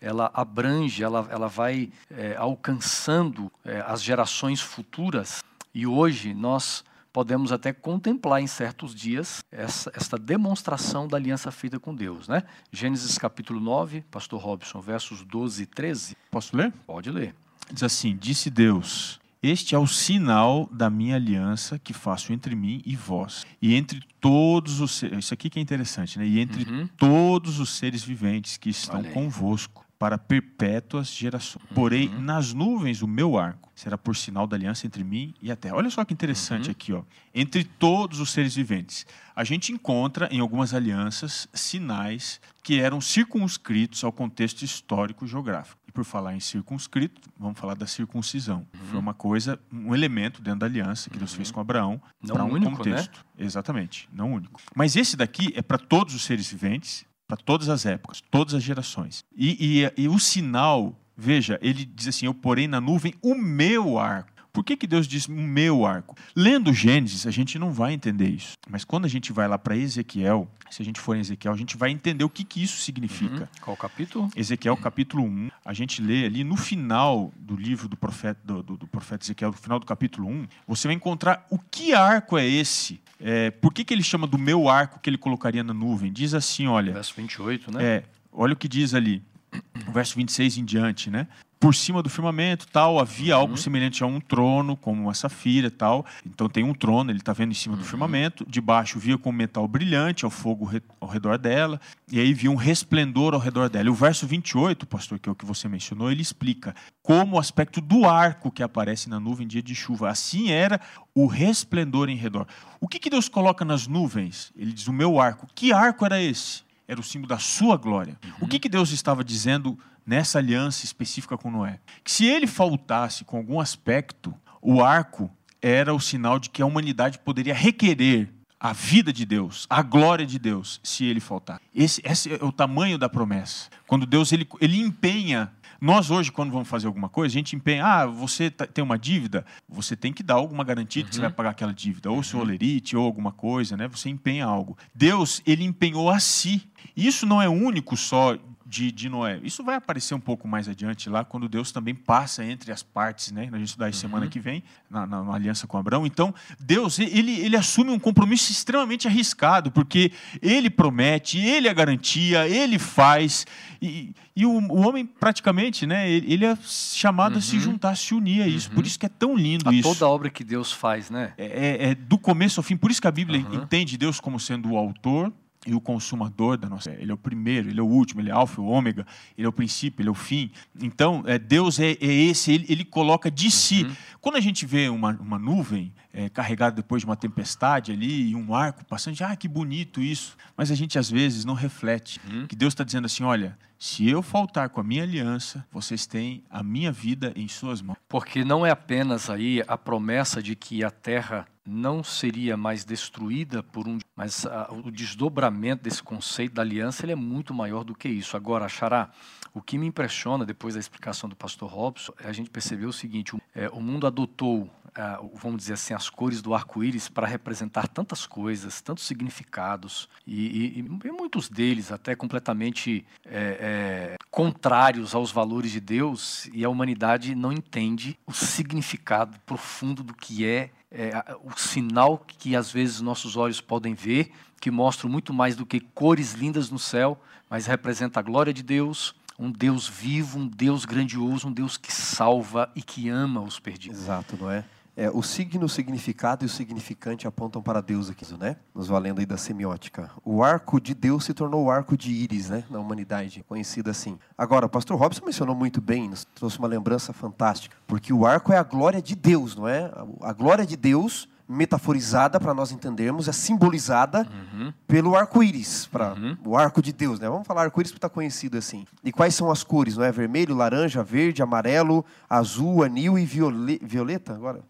ela abrange, ela, ela vai é, alcançando é, as gerações futuras. E hoje nós podemos até contemplar em certos dias essa, essa demonstração da aliança feita com Deus. Né? Gênesis capítulo 9, pastor Robson, versos 12 e 13. Posso ler? Pode ler. Diz assim: Disse Deus: Este é o sinal da minha aliança que faço entre mim e vós, e entre todos os seres. Isso aqui que é interessante, né? E entre uhum. todos os seres viventes que estão convosco para perpétuas gerações. Uhum. Porém, nas nuvens o meu arco será por sinal da aliança entre mim e a terra. Olha só que interessante uhum. aqui, ó. Entre todos os seres viventes. A gente encontra em algumas alianças sinais que eram circunscritos ao contexto histórico geográfico. E por falar em circunscrito, vamos falar da circuncisão. Uhum. Foi uma coisa, um elemento dentro da aliança que Deus fez uhum. com Abraão para um único, né? contexto. Né? Exatamente, não único. Mas esse daqui é para todos os seres viventes para todas as épocas, todas as gerações. E, e, e, o sinal, veja, ele diz assim: Eu porei na nuvem o meu arco. Por que, que Deus diz o meu arco? Lendo Gênesis, a gente não vai entender isso. Mas quando a gente vai lá para Ezequiel, se a gente for em Ezequiel, a gente vai entender o que, que isso significa. Uhum. Qual capítulo? Ezequiel, capítulo 1. A gente lê ali no final do livro do profeta, do, do, do profeta Ezequiel, no final do capítulo 1, você vai encontrar o que arco é esse é, por que, que ele chama do meu arco que ele colocaria na nuvem? Diz assim, olha... Verso 28, né? É, olha o que diz ali, o verso 26 em diante, né? Por cima do firmamento tal havia uhum. algo semelhante a um trono como uma safira tal. Então tem um trono ele está vendo em cima uhum. do firmamento debaixo via com metal brilhante ao fogo ao redor dela e aí via um resplendor ao redor dela. E o verso 28 pastor que é o que você mencionou ele explica como o aspecto do arco que aparece na nuvem em dia de chuva assim era o resplendor em redor. O que, que Deus coloca nas nuvens? Ele diz o meu arco. Que arco era esse era o símbolo da sua glória. Uhum. O que, que Deus estava dizendo nessa aliança específica com Noé? Que se ele faltasse com algum aspecto, o arco era o sinal de que a humanidade poderia requerer a vida de Deus, a glória de Deus, se ele faltar. Esse, esse é o tamanho da promessa. Quando Deus ele, ele empenha nós hoje, quando vamos fazer alguma coisa, a gente empenha, ah, você tá, tem uma dívida, você tem que dar alguma garantia uhum. que você vai uhum. pagar aquela dívida, ou seu uhum. olerite, ou alguma coisa, né? Você empenha algo. Deus, ele empenhou a si. Isso não é único só de, de, Noé. Isso vai aparecer um pouco mais adiante lá, quando Deus também passa entre as partes, né? A gente estudar uhum. semana que vem, na, na, na, aliança com Abraão. Então, Deus, ele, ele assume um compromisso extremamente arriscado, porque ele promete, ele é garantia, ele faz. E, e o, o homem, praticamente, né? Ele, é chamado uhum. a se uhum. juntar, a se unir a isso. Uhum. Por isso que é tão lindo a isso. Toda a obra que Deus faz, né? É, é, é do começo ao fim. Por isso que a Bíblia entende Deus como sendo o autor, e o consumador da nossa. Ele é o primeiro, ele é o último, ele é alfa, o ômega, ele é o princípio, ele é o fim. Então, é, Deus é, é esse, ele, ele, coloca de si. Uhum. Quando a gente vê uma, uma nuvem é, carregada depois de uma tempestade ali e um arco passando, ah, que bonito isso. Mas a gente às vezes não reflete uhum. que Deus está dizendo assim: olha, se eu faltar com a minha aliança, vocês têm a minha vida em suas mãos. Porque não é apenas aí a promessa de que a terra não seria mais destruída por um, mas a, o desdobramento desse conceito da aliança ele é muito maior do que isso. Agora, Xará, o que me impressiona depois da explicação do pastor Robson, é a gente percebeu o seguinte: é, o mundo adotou vamos dizer assim, as cores do arco-íris para representar tantas coisas, tantos significados, e, e, e muitos deles até completamente é, é, contrários aos valores de Deus, e a humanidade não entende o significado profundo do que é é, o sinal que às vezes nossos olhos podem ver, que mostra muito mais do que cores lindas no céu, mas representa a glória de Deus, um Deus vivo, um Deus grandioso, um Deus que salva e que ama os perdidos. Exato, não é? É, o signo, o significado e o significante apontam para Deus aqui, né? Nos valendo aí da semiótica. O arco de Deus se tornou o arco de Íris, né? Na humanidade, conhecido assim. Agora, o pastor Robson mencionou muito bem, nos trouxe uma lembrança fantástica. Porque o arco é a glória de Deus, não é? A glória de Deus metaforizada para nós entendermos, é simbolizada uhum. pelo arco-íris, para uhum. o arco de Deus, né? Vamos falar arco-íris porque está conhecido assim. E quais são as cores, não é? Vermelho, laranja, verde, amarelo, azul, anil e violeta agora.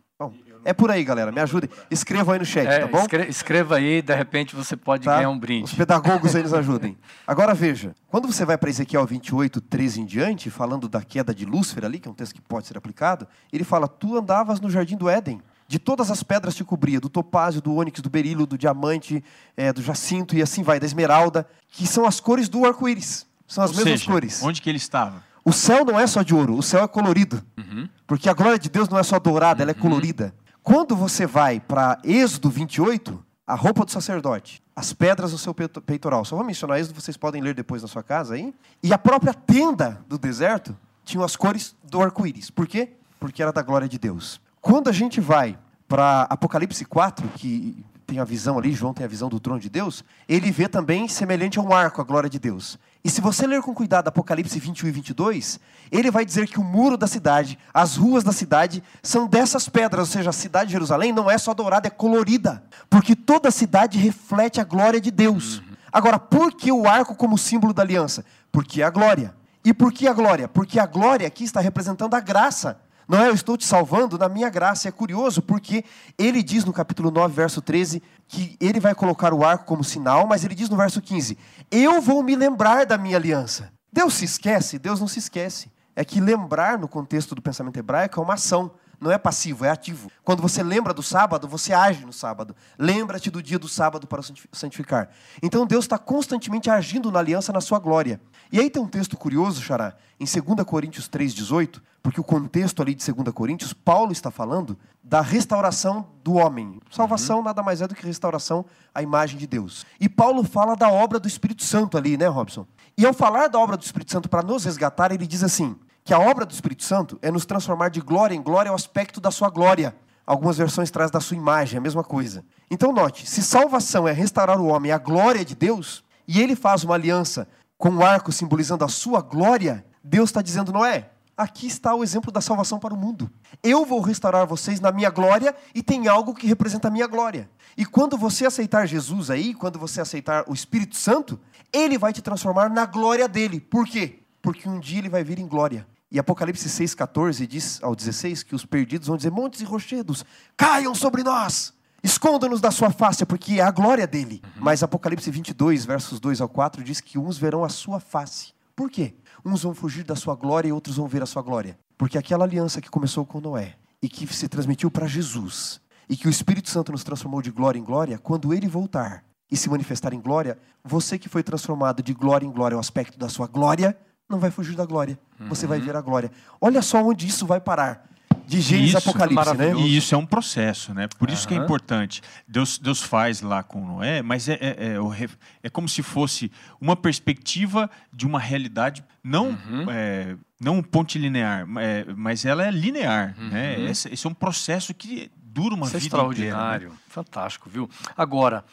É por aí, galera. Me ajudem. Escreva aí no chat, é, tá bom? Escreva aí, de repente você pode tá? ganhar um brinde. Os pedagogos aí nos (laughs) ajudem. Agora veja, quando você vai para Ezequiel 28, 13 em diante, falando da queda de Lúcifer ali, que é um texto que pode ser aplicado, ele fala: Tu andavas no jardim do Éden de todas as pedras te cobria, do topázio, do ônix, do berilo, do diamante, é, do jacinto e assim vai, da esmeralda, que são as cores do arco-íris. São as Ou mesmas seja, cores. Onde que ele estava? O céu não é só de ouro, o céu é colorido. Uhum. Porque a glória de Deus não é só dourada, uhum. ela é uhum. colorida. Quando você vai para Êxodo 28, a roupa do sacerdote, as pedras no seu peitoral. Só vou mencionar isso, vocês podem ler depois na sua casa aí. E a própria tenda do deserto tinha as cores do arco-íris. Por quê? Porque era da glória de Deus. Quando a gente vai para Apocalipse 4, que tem a visão ali, João tem a visão do trono de Deus, ele vê também semelhante a um arco a glória de Deus. E se você ler com cuidado Apocalipse 21 e 22, ele vai dizer que o muro da cidade, as ruas da cidade, são dessas pedras, ou seja, a cidade de Jerusalém não é só dourada, é colorida, porque toda a cidade reflete a glória de Deus. Uhum. Agora, por que o arco como símbolo da aliança? Porque é a glória. E por que a glória? Porque a glória aqui está representando a graça. Não é, eu estou te salvando na minha graça. É curioso porque ele diz no capítulo 9, verso 13, que ele vai colocar o arco como sinal, mas ele diz no verso 15: Eu vou me lembrar da minha aliança. Deus se esquece? Deus não se esquece. É que lembrar no contexto do pensamento hebraico é uma ação não é passivo, é ativo. Quando você lembra do sábado, você age no sábado. Lembra-te do dia do sábado para santificar. Então Deus está constantemente agindo na aliança na sua glória. E aí tem um texto curioso, Xará, em 2 Coríntios 3,18, porque o contexto ali de 2 Coríntios, Paulo está falando da restauração do homem. Salvação uhum. nada mais é do que restauração à imagem de Deus. E Paulo fala da obra do Espírito Santo ali, né, Robson? E ao falar da obra do Espírito Santo para nos resgatar, ele diz assim: que a obra do Espírito Santo é nos transformar de glória em glória ao aspecto da sua glória. Algumas versões traz da sua imagem, a mesma coisa. Então note, se salvação é restaurar o homem à glória de Deus, e ele faz uma aliança com o um arco simbolizando a sua glória, Deus está dizendo, não é? Aqui está o exemplo da salvação para o mundo. Eu vou restaurar vocês na minha glória e tem algo que representa a minha glória. E quando você aceitar Jesus aí, quando você aceitar o Espírito Santo, ele vai te transformar na glória dele. Por quê? Porque um dia ele vai vir em glória. E Apocalipse 6,14 diz ao 16 que os perdidos vão dizer: Montes e rochedos, caiam sobre nós, esconda-nos da sua face, porque é a glória dele. Uhum. Mas Apocalipse 22, versos 2 ao 4 diz que uns verão a sua face. Por quê? Uns vão fugir da sua glória e outros vão ver a sua glória. Porque aquela aliança que começou com Noé e que se transmitiu para Jesus e que o Espírito Santo nos transformou de glória em glória, quando ele voltar e se manifestar em glória, você que foi transformado de glória em glória ao aspecto da sua glória, não vai fugir da glória. Você vai uhum. ver a glória. Olha só onde isso vai parar. De Gênesis isso, Apocalipse, né? E isso é um processo, né? Por isso uhum. que é importante. Deus, Deus faz lá com Noé, mas é, é, é, é como se fosse uma perspectiva de uma realidade não, uhum. é, não pontilinear, é, mas ela é linear. Uhum. Né? Esse, esse, é um processo que dura uma isso é vida extraordinário. Inteira, né? Fantástico, viu? Agora,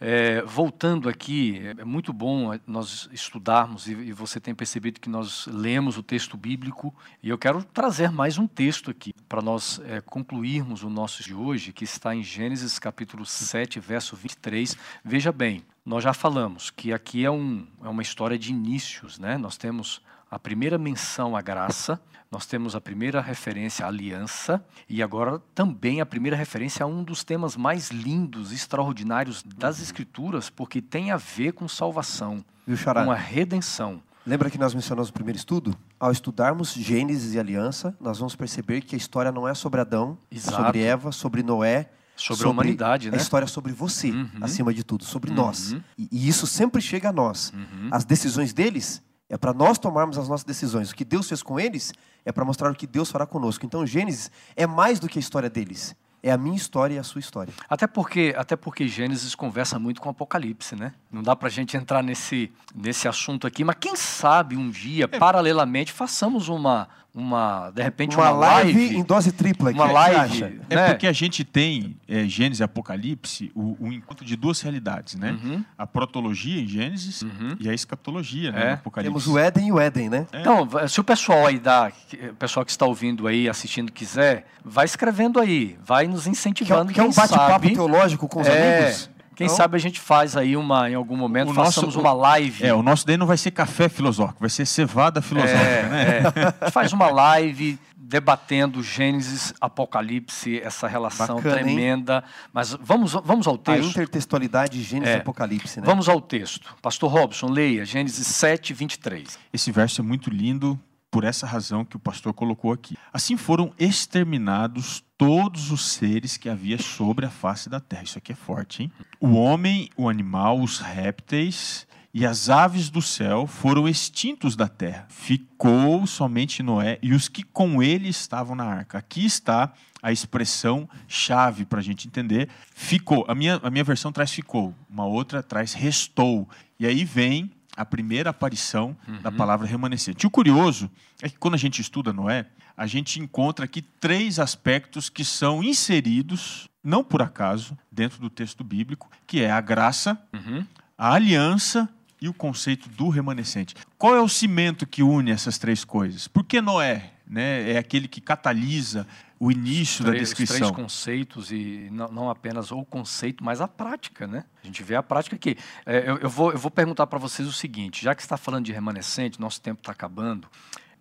é, voltando aqui, é muito bom nós estudarmos, e, e, você tem percebido que nós lemos o texto bíblico, e eu quero trazer mais um texto aqui, para nós é, concluirmos o nosso de hoje, que está em Gênesis capítulo 7, verso 23. Veja bem, nós já falamos que aqui é, um, é uma história de inícios, né? nós temos a primeira menção à graça, nós temos a primeira referência à aliança e agora também a primeira referência a um dos temas mais lindos, extraordinários das Escrituras, porque tem a ver com salvação, com a redenção. Lembra que nós mencionamos no primeiro estudo? Ao estudarmos Gênesis e Aliança, nós vamos perceber que a história não é sobre Adão, Exato. sobre Eva, sobre Noé, Sobre, sobre, a humanidade, né? A história sobre você, uhum. acima de tudo, sobre uhum. nós. E, e, isso sempre chega a nós. Uhum. As decisões deles é para nós tomarmos as nossas decisões. O que Deus fez com eles é para mostrar o que Deus fará conosco. Então, Gênesis é mais do que a história deles. é a minha história e a sua história. Até porque, até porque Gênesis conversa muito com Apocalipse, né? Não dá pra gente entrar nesse, nesse assunto aqui, mas quem sabe um dia, É. paralelamente, façamos uma, uma de repente, Uma, uma, live, em dose tripla. uma que live, acha? É né? porque a gente tem é, Gênesis e Apocalipse, o, o encontro de duas realidades, né? Uhum. A protologia em Gênesis Uhum. e a escatologia né, É. no Apocalipse. Temos o Éden e o Éden, né? Então, se o pessoal aí da, o pessoal que está ouvindo aí, assistindo, quiser, vai escrevendo aí, vai nos Que é, incentivando. que é um bate-papo teológico com os é, amigos. Quem Então, sabe a gente faz aí uma, em algum momento, O nosso- façamos uma live. É, o nosso daí não vai ser café filosófico, vai ser cevada filosófica, É, né? é. (laughs) A gente faz uma live debatendo Gênesis, Apocalipse, essa relação Bacana, hein? tremenda. Mas vamos, vamos ao A texto. intertextualidade Gênesis É. e Apocalipse, né? Vamos ao texto. Pastor Robson, leia Gênesis 7, 23. Esse verso é muito lindo por essa razão que o pastor colocou aqui. Assim foram exterminados todos os seres que havia sobre a face da terra. Isso aqui é forte, hein? O homem, o animal, os répteis e as aves do céu foram extintos da terra. Ficou somente Noé e os que com ele estavam na arca. Aqui está a expressão chave para a gente entender. Ficou. A minha, a minha versão traz ficou, uma outra traz restou. E aí vem a primeira aparição da palavra remanescente. E o curioso é que quando a gente estuda Noé, a gente encontra aqui três aspectos que são inseridos, não por acaso, dentro do texto bíblico, que é a graça, Uhum. a aliança e o conceito do remanescente. Qual é o cimento que une essas três coisas? Por que Noé? Né? É aquele que catalisa o início da Três- Os três descrição. conceitos, e não, não apenas o conceito, mas a prática, né? A gente vê a prática aqui. É, eu, eu vou, eu vou perguntar para vocês o seguinte: já que você está falando de remanescente, nosso tempo está acabando.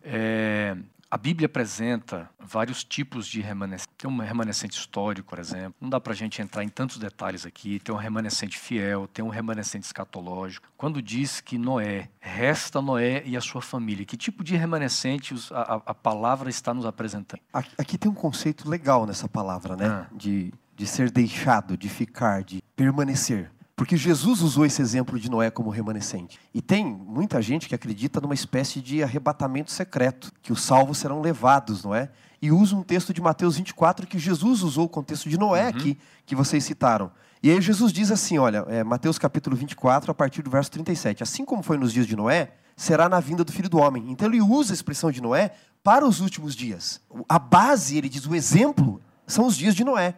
é, a Bíblia apresenta vários tipos de remanescente. Tem um remanescente histórico, por exemplo. Não dá para a gente entrar em tantos detalhes aqui. Tem um remanescente fiel, tem um remanescente escatológico. Quando diz que Noé, resta Noé e a sua família, que tipo de remanescente a, a- a palavra está nos apresentando? Aqui, aqui tem um conceito legal nessa palavra, né? Ah. De, de ser deixado, de ficar, de permanecer. Porque Jesus usou esse exemplo de Noé como remanescente. E tem muita gente que acredita numa espécie de arrebatamento secreto, que os salvos serão levados, não é? E usa um texto de Mateus 24 que Jesus usou o contexto de Noé aqui, que vocês citaram. E aí Jesus diz assim, olha, é, Mateus capítulo 24, a partir do verso 37. Assim como foi nos dias de Noé, será na vinda do Filho do Homem. Então ele usa a expressão de Noé para os últimos dias. A base, ele diz, o exemplo, são os dias de Noé.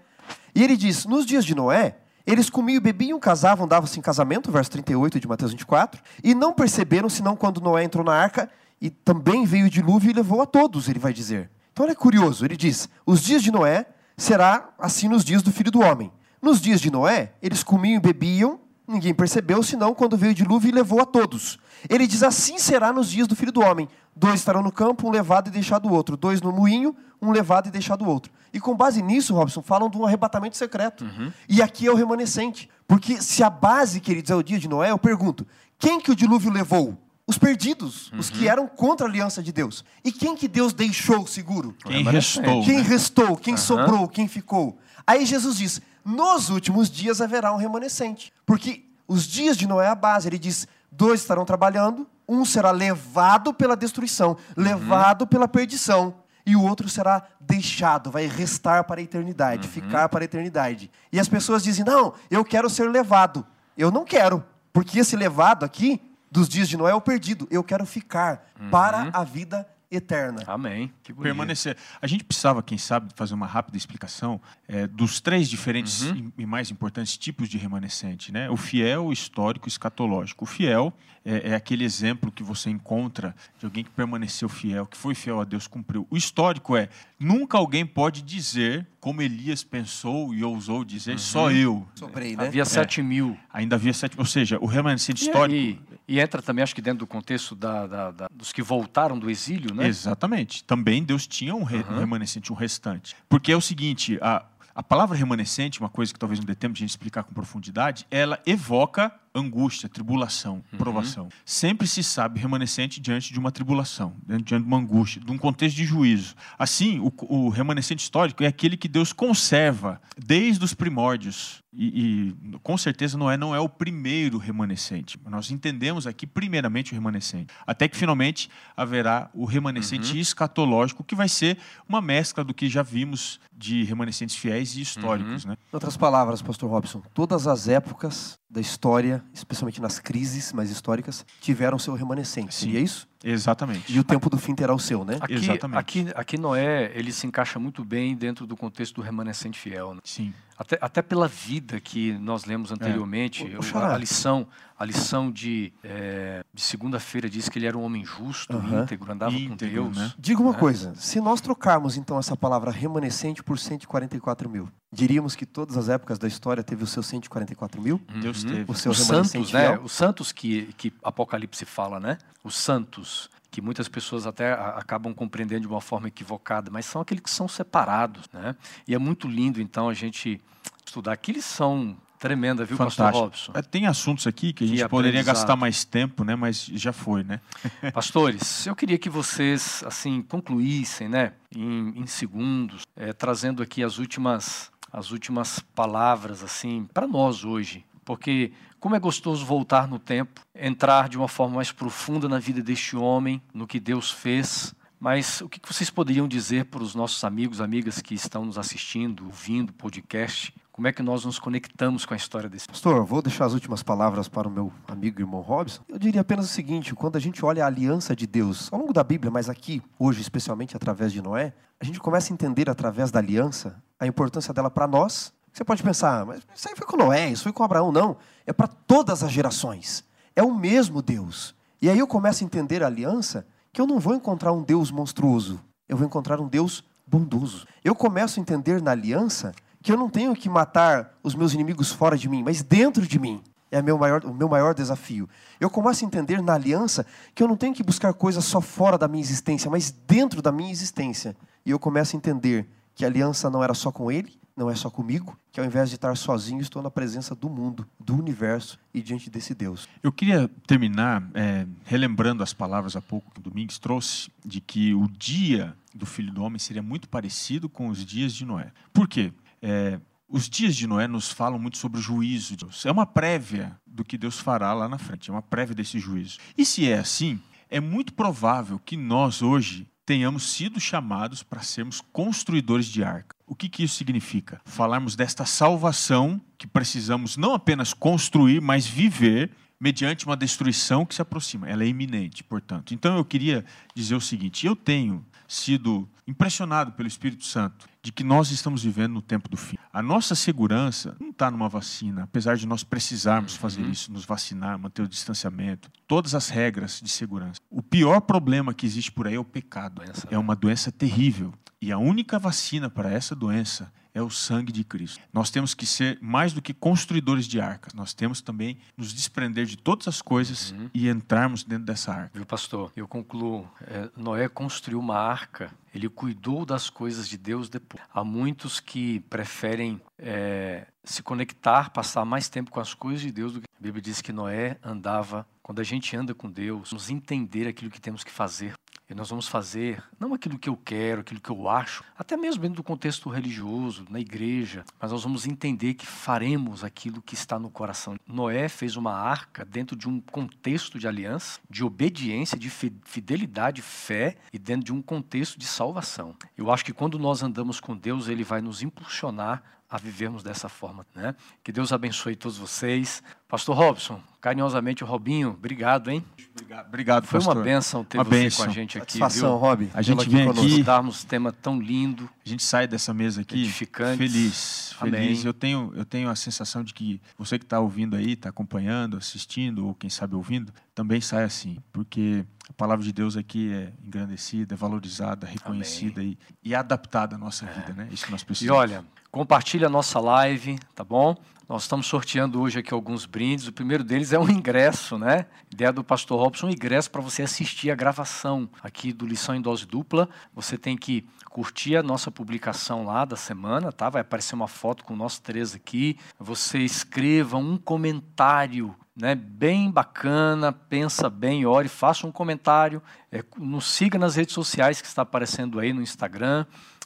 E ele diz, nos dias de Noé, eles comiam e bebiam, casavam, davam-se em casamento, verso 38 de Mateus 24, e não perceberam senão quando Noé entrou na arca, e também veio o dilúvio e levou a todos, ele vai dizer. Então olha curioso, ele diz, os dias de Noé será assim nos dias do Filho do Homem. Nos dias de Noé, eles comiam e bebiam, ninguém percebeu, senão quando veio o dilúvio e levou a todos. Ele diz, assim será nos dias do Filho do Homem. Dois estarão no campo, um levado e deixado o outro. Dois no moinho, um levado e deixado o outro. E com base nisso, Robson, falam de um arrebatamento secreto. E aqui é o remanescente. Porque se a base, queridos, é o dia de Noé, eu pergunto, quem que o dilúvio levou? Os perdidos, os que eram contra a aliança de Deus. E quem que Deus deixou seguro? Quem restou? Quem né? restou, quem sobrou, quem ficou. Aí Jesus diz: nos últimos dias haverá um remanescente. Porque os dias de Noé é a base. Ele diz: dois estarão trabalhando, um será levado pela destruição, levado pela perdição. E o outro será deixado, vai restar para a eternidade, ficar para a eternidade. E as pessoas dizem: não, eu quero ser levado. Eu não quero, porque esse levado aqui, dos dias de Noé, é o perdido. Eu quero ficar para a vida eterna. Amém. Que bonito. permanecer. A gente precisava, quem sabe, fazer uma rápida explicação é, dos três diferentes Uhum. e, mais importantes tipos de remanescente. Né? O fiel, o histórico e o escatológico. O fiel é, é aquele exemplo que você encontra de alguém que permaneceu fiel, que foi fiel a Deus, cumpriu. O histórico é, nunca alguém pode dizer, como Elias pensou e ousou dizer, Uhum. só eu. Sobrei, né? Havia sete mil. Ainda havia sete... Ou seja, o remanescente E, histórico... e, e entra também, acho que dentro do contexto da- da- da- dos que voltaram do exílio, né? Exatamente. Também Deus tinha um, re- um Aham. remanescente, um restante. Porque é o seguinte, a, a palavra remanescente, uma coisa que talvez não dê tempo de a gente explicar com profundidade, ela evoca angústia, tribulação, provação. Sempre se sabe remanescente diante de uma tribulação, diante de uma angústia, de um contexto de juízo. Assim, o, o remanescente histórico é aquele que Deus conserva desde os primórdios. E, e, com certeza Noé não é o primeiro remanescente. Nós entendemos aqui primeiramente o remanescente. Até que finalmente haverá o remanescente Uhum. escatológico, que vai ser uma mescla do que já vimos de remanescentes fiéis e históricos. Uhum. Né? Em outras palavras, Pastor Robson, todas as épocas da história, especialmente nas crises mais históricas, tiveram seu remanescente. Sim. Seria isso? Exatamente. E o tempo do fim terá o seu, né? Aqui, Exatamente. aqui, aqui Noé, ele se encaixa muito bem dentro do contexto do remanescente fiel. né? Sim. Até, até pela vida que nós lemos anteriormente, Ô, ô, eu- Xará. a, lição, a lição de, eh, de segunda-feira diz que ele era um homem justo, Aham. íntegro, andava Íntegro, com Deus. né? Diga uma É. coisa, se nós trocarmos então essa palavra remanescente por 144 mil, diríamos que todas as épocas da história teve o seu 144 mil? Deus Uhum. teve. O seu Os remanescente santos, né? fiel? Os santos que, que Apocalipse fala, né? Os santos, que muitas pessoas até acabam compreendendo de uma forma equivocada, mas são aqueles que são separados, né? E é muito lindo, então, a gente estudar. Que lição tremenda, viu, Pastor Fantástico. Robson? É, Tem assuntos aqui que a gente poderia gastar mais tempo, né? Mas já foi, né? (laughs) Pastores, eu queria que vocês assim concluíssem, né, em, em segundos, eh, trazendo aqui as últimas as últimas palavras assim para nós hoje, porque como é gostoso voltar no tempo, entrar de uma forma mais profunda na vida deste homem, no que Deus fez. Mas o que vocês poderiam dizer para os nossos amigos, amigas que estão nos assistindo, ouvindo o podcast? Como é que nós nos conectamos com a história desse Pastor, vou deixar as últimas palavras para o meu amigo irmão Robson. Eu diria apenas o seguinte: quando a gente olha a aliança de Deus, ao longo da Bíblia, mas aqui, hoje, especialmente através de Noé, a gente começa a entender através da aliança a importância dela para nós. Você pode pensar, mas isso aí foi com Noé, isso foi com Abraão. Não, é para todas as gerações. É o mesmo Deus. E aí eu começo a entender a aliança que eu não vou encontrar um Deus monstruoso, eu vou encontrar um Deus bondoso. Eu começo a entender na aliança que eu não tenho que matar os meus inimigos fora de mim, mas dentro de mim. É meu maior, o meu maior desafio. Eu começo a entender na aliança que eu não tenho que buscar coisas só fora da minha existência, mas dentro da minha existência. E eu começo a entender que a aliança não era só com ele, não é só comigo, que ao invés de estar sozinho, estou na presença do mundo, do universo e diante desse Deus. Eu queria terminar é, relembrando as palavras há pouco que o Domingues trouxe, de que o dia do Filho do Homem seria muito parecido com os dias de Noé. Por quê? É, os dias de Noé nos falam muito sobre o juízo de Deus. É uma prévia do que Deus fará lá na frente, é uma prévia desse juízo. E se é assim, é muito provável que nós hoje tenhamos sido chamados para sermos construidores de arca. O que, que isso significa? Falarmos desta salvação que precisamos não apenas construir, mas viver mediante uma destruição que se aproxima. Ela é iminente, portanto. Então eu queria dizer o seguinte: eu tenho sido impressionado pelo Espírito Santo de que nós estamos vivendo no tempo do fim. A nossa segurança não está numa vacina, apesar de nós precisarmos fazer isso, nos vacinar, manter o distanciamento, todas as regras de segurança. O pior problema que existe por aí é o pecado. Doença, É uma doença terrível. E a única vacina para essa doença é o sangue de Cristo. Nós temos que ser mais do que construidores de arcas. Nós temos também nos desprender de todas as coisas e entrarmos dentro dessa arca. Viu, pastor? Eu concluo. é, Noé construiu uma arca, ele cuidou das coisas de Deus depois. Há muitos que preferem é, se conectar, passar mais tempo com as coisas de Deus do que. A Bíblia diz que Noé andava. Quando a gente anda com Deus, vamos entender aquilo que temos que fazer. E nós vamos fazer não aquilo que eu quero, aquilo que eu acho, até mesmo dentro do contexto religioso, na igreja, mas nós vamos entender que faremos aquilo que está no coração. Noé fez uma arca dentro de um contexto de aliança, de obediência, de fi- fidelidade, fé e dentro de um contexto de salvação. Eu acho que quando nós andamos com Deus, ele vai nos impulsionar a vivermos dessa forma, né? Que Deus abençoe todos vocês. Pastor Robson, carinhosamente o Robinho, obrigado, hein? Obrigado, obrigado Foi pastor. uma benção ter Uma você bênção. com a gente aqui, Satisfação, viu? Rob. A gente vem conosco. aqui- Darmos tema tão lindo. A gente sai dessa mesa aqui Edificantes. feliz, Amém. feliz. Eu tenho, eu tenho a sensação de que você que está ouvindo aí, está acompanhando, assistindo ou quem sabe ouvindo, também sai assim, porque a palavra de Deus aqui é engrandecida, é valorizada, reconhecida e, e adaptada à nossa vida, né? Isso que nós E precisamos. olha, compartilha a nossa live, tá bom? Nós estamos sorteando hoje aqui alguns brindes. O primeiro deles é um ingresso, né? Ideia do Pastor Robson, um ingresso para você assistir a gravação aqui do Lição em Dose Dupla. Você tem que curtir a nossa publicação lá da semana, tá? Vai aparecer uma foto com nós três aqui. Você escreva um comentário né, bem bacana, pensa bem, ore, faça um comentário, é, nos siga nas redes sociais que está aparecendo aí no Instagram.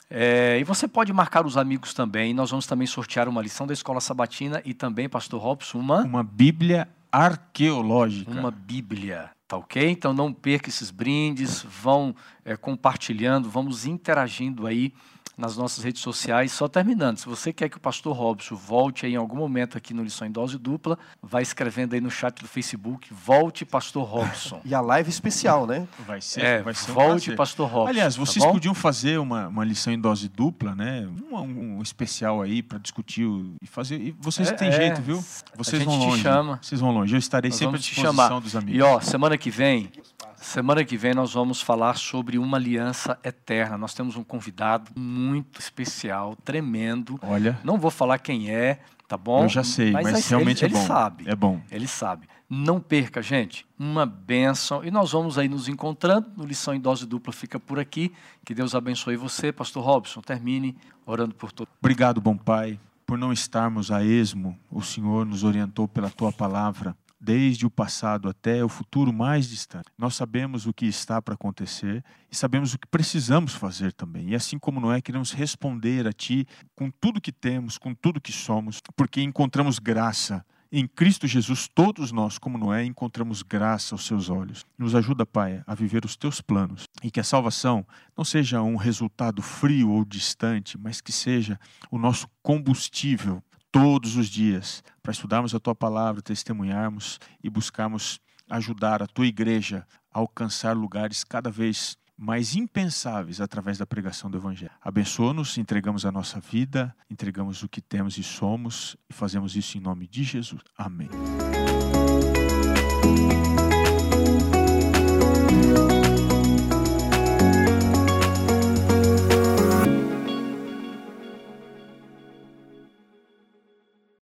É, e você pode marcar os amigos também. Nós vamos também sortear uma lição da Escola Sabatina e também, Pastor Robson, uma... Uma Bíblia arqueológica. Uma Bíblia, tá ok? Então não perca esses brindes, vão é, compartilhando, vamos interagindo aí nas nossas redes sociais. Só terminando, se você quer que o pastor Robson volte aí em algum momento aqui no Lição em Dose Dupla, vai escrevendo aí no chat do Facebook, volte pastor Robson. (laughs) e a live especial, né? Vai ser, é, vai ser um volte prazer. pastor Robson. Aliás, tá vocês bom? podiam fazer uma, uma lição em dose dupla, né? Um, um especial aí para discutir o- e fazer. E vocês É, têm é. jeito, viu? Vocês gente vão te longe. chama. Vocês vão longe. Eu estarei Nós sempre à disposição chamar. dos amigos. E ó, semana que vem, semana que vem nós vamos falar sobre uma aliança eterna. Nós temos um convidado muito especial, tremendo. Olha, Não vou falar quem é, tá bom? eu já sei, mas, aí- realmente ele, é bom. Ele sabe. É bom. Ele sabe. Não perca, gente. Uma bênção. E nós vamos aí nos encontrando. No Lição em Dose Dupla fica por aqui. Que Deus abençoe você, Pastor Robson. Termine orando por todos. Obrigado, bom Pai, por não estarmos a esmo. O Senhor nos orientou pela tua palavra, desde o passado até o futuro mais distante. Nós sabemos o que está para acontecer e sabemos o que precisamos fazer também. E assim como Noé, queremos responder a Ti com tudo que temos, com tudo que somos, porque encontramos graça. Em Cristo Jesus, todos nós, como Noé, encontramos graça aos seus olhos. Nos ajuda, Pai, a viver os teus planos e que a salvação não seja um resultado frio ou distante, mas que seja o nosso combustível todos os dias para estudarmos a tua palavra, testemunharmos e buscarmos ajudar a tua igreja a alcançar lugares cada vez mais impensáveis através da pregação do Evangelho. Abençoa-nos, entregamos a nossa vida, entregamos o que temos e somos e fazemos isso em nome de Jesus. Amém.